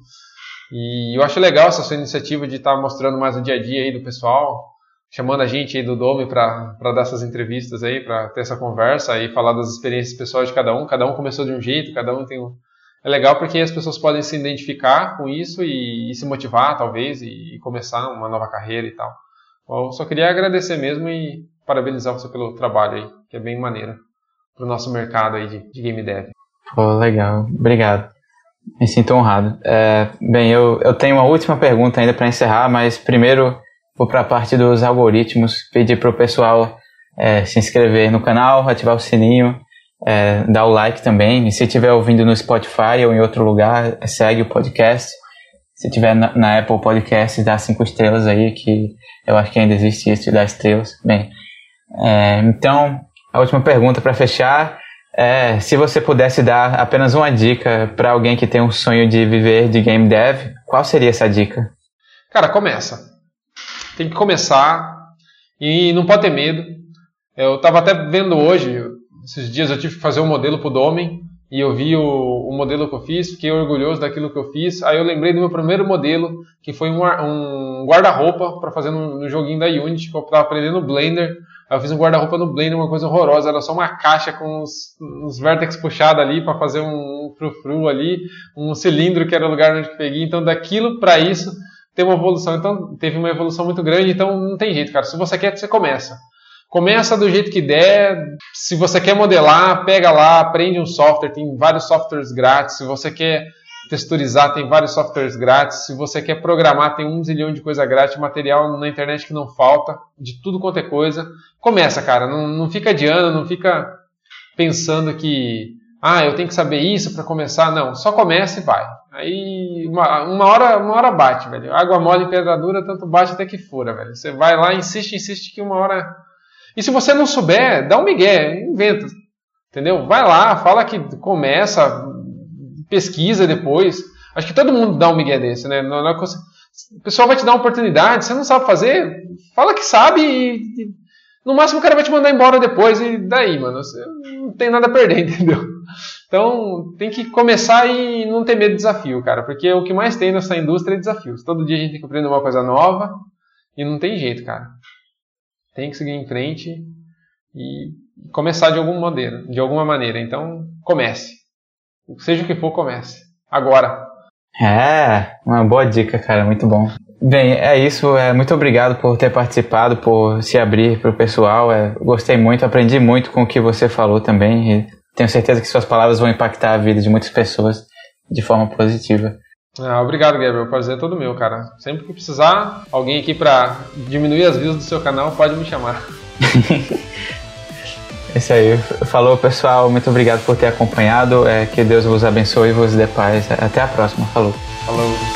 E eu acho legal essa sua iniciativa de estar tá mostrando mais o dia a dia aí do pessoal, chamando a gente aí do Dome para dar essas entrevistas aí, para ter essa conversa e falar das experiências pessoais de cada um. Cada um começou de um jeito, cada um tem um. É legal porque as pessoas podem se identificar com isso e, e se motivar, talvez, e, e, começar uma nova carreira e tal. Só queria agradecer mesmo e parabenizar você pelo trabalho aí, que é bem maneiro para o nosso mercado aí de, de game dev. Pô, legal. Obrigado. Me sinto honrado. É, bem, eu, eu tenho uma última pergunta ainda para encerrar, mas primeiro vou para a parte dos algoritmos, pedir para o pessoal é, se inscrever no canal, ativar o sininho, é, dar o like também. E se estiver ouvindo no Spotify ou em outro lugar, segue o podcast. Se tiver na, na Apple Podcast, dá cinco estrelas aí, que eu acho que ainda existe isso de dar estrelas. Bem, é, então, a última pergunta para fechar é, se você pudesse dar apenas uma dica para alguém que tem um sonho de viver de game dev, qual seria essa dica? Cara, começa. Tem que começar e não pode ter medo. Eu estava até vendo hoje, esses dias eu tive que fazer um modelo para o Domen e eu vi o, o, modelo que eu fiz, fiquei orgulhoso daquilo que eu fiz. Aí eu lembrei do meu primeiro modelo, que foi um, um guarda-roupa para fazer no, no, joguinho da Unity, que eu estava aprendendo Blender. Aí eu fiz um guarda-roupa no Blender, uma coisa horrorosa. Era só uma caixa com uns, uns puxados ali para fazer um frufru ali, um cilindro que era o lugar onde eu peguei. Então, daquilo para isso, tem uma evolução. Então, teve uma evolução muito grande. Então, não tem jeito, cara. Se você quer, você começa. Começa do jeito que der. Se você quer modelar, pega lá, aprende um software. Tem vários softwares grátis. Se você quer texturizar, tem vários softwares grátis. Se você quer programar, tem um zilhão de coisa grátis, material na internet que não falta, de tudo quanto é coisa. Começa, cara, não, não fica adiando, não fica pensando que, ah, eu tenho que saber isso para começar. Não, só começa e vai. Aí uma, uma, hora, uma hora bate, velho. Água mole pedra dura, tanto bate até que fura, velho. Você vai lá, insiste, insiste que uma hora. E se você não souber, dá um migué, inventa. Entendeu? Vai lá, fala que começa, pesquisa depois. Acho que todo mundo dá um migué desse, né? Não, não, o pessoal vai te dar uma oportunidade, você não sabe fazer, fala que sabe e, e, no máximo o cara vai te mandar embora depois e daí, mano, você não tem nada a perder, entendeu? Então tem que começar e não ter medo de desafio, cara, porque o que mais tem nessa indústria é desafios. Todo dia a gente tem que aprender uma coisa nova e não tem jeito, cara. Tem que seguir em frente e começar de alguma maneira, de alguma maneira. Então comece. Seja o que for, comece. Agora. É, uma boa dica, cara. Muito bom. Bem, é isso. É, muito obrigado por ter participado, por se abrir para o pessoal. É, gostei muito, aprendi muito com o que você falou também. E tenho certeza que suas palavras vão impactar a vida de muitas pessoas de forma positiva. Ah, obrigado, Gabriel. O prazer é todo meu, cara. Sempre que precisar, alguém aqui para diminuir as views do seu canal, pode me chamar. É isso aí. Falou, pessoal. Muito obrigado por ter acompanhado. É, que Deus vos abençoe e vos dê paz. Até a próxima. Falou. Falou.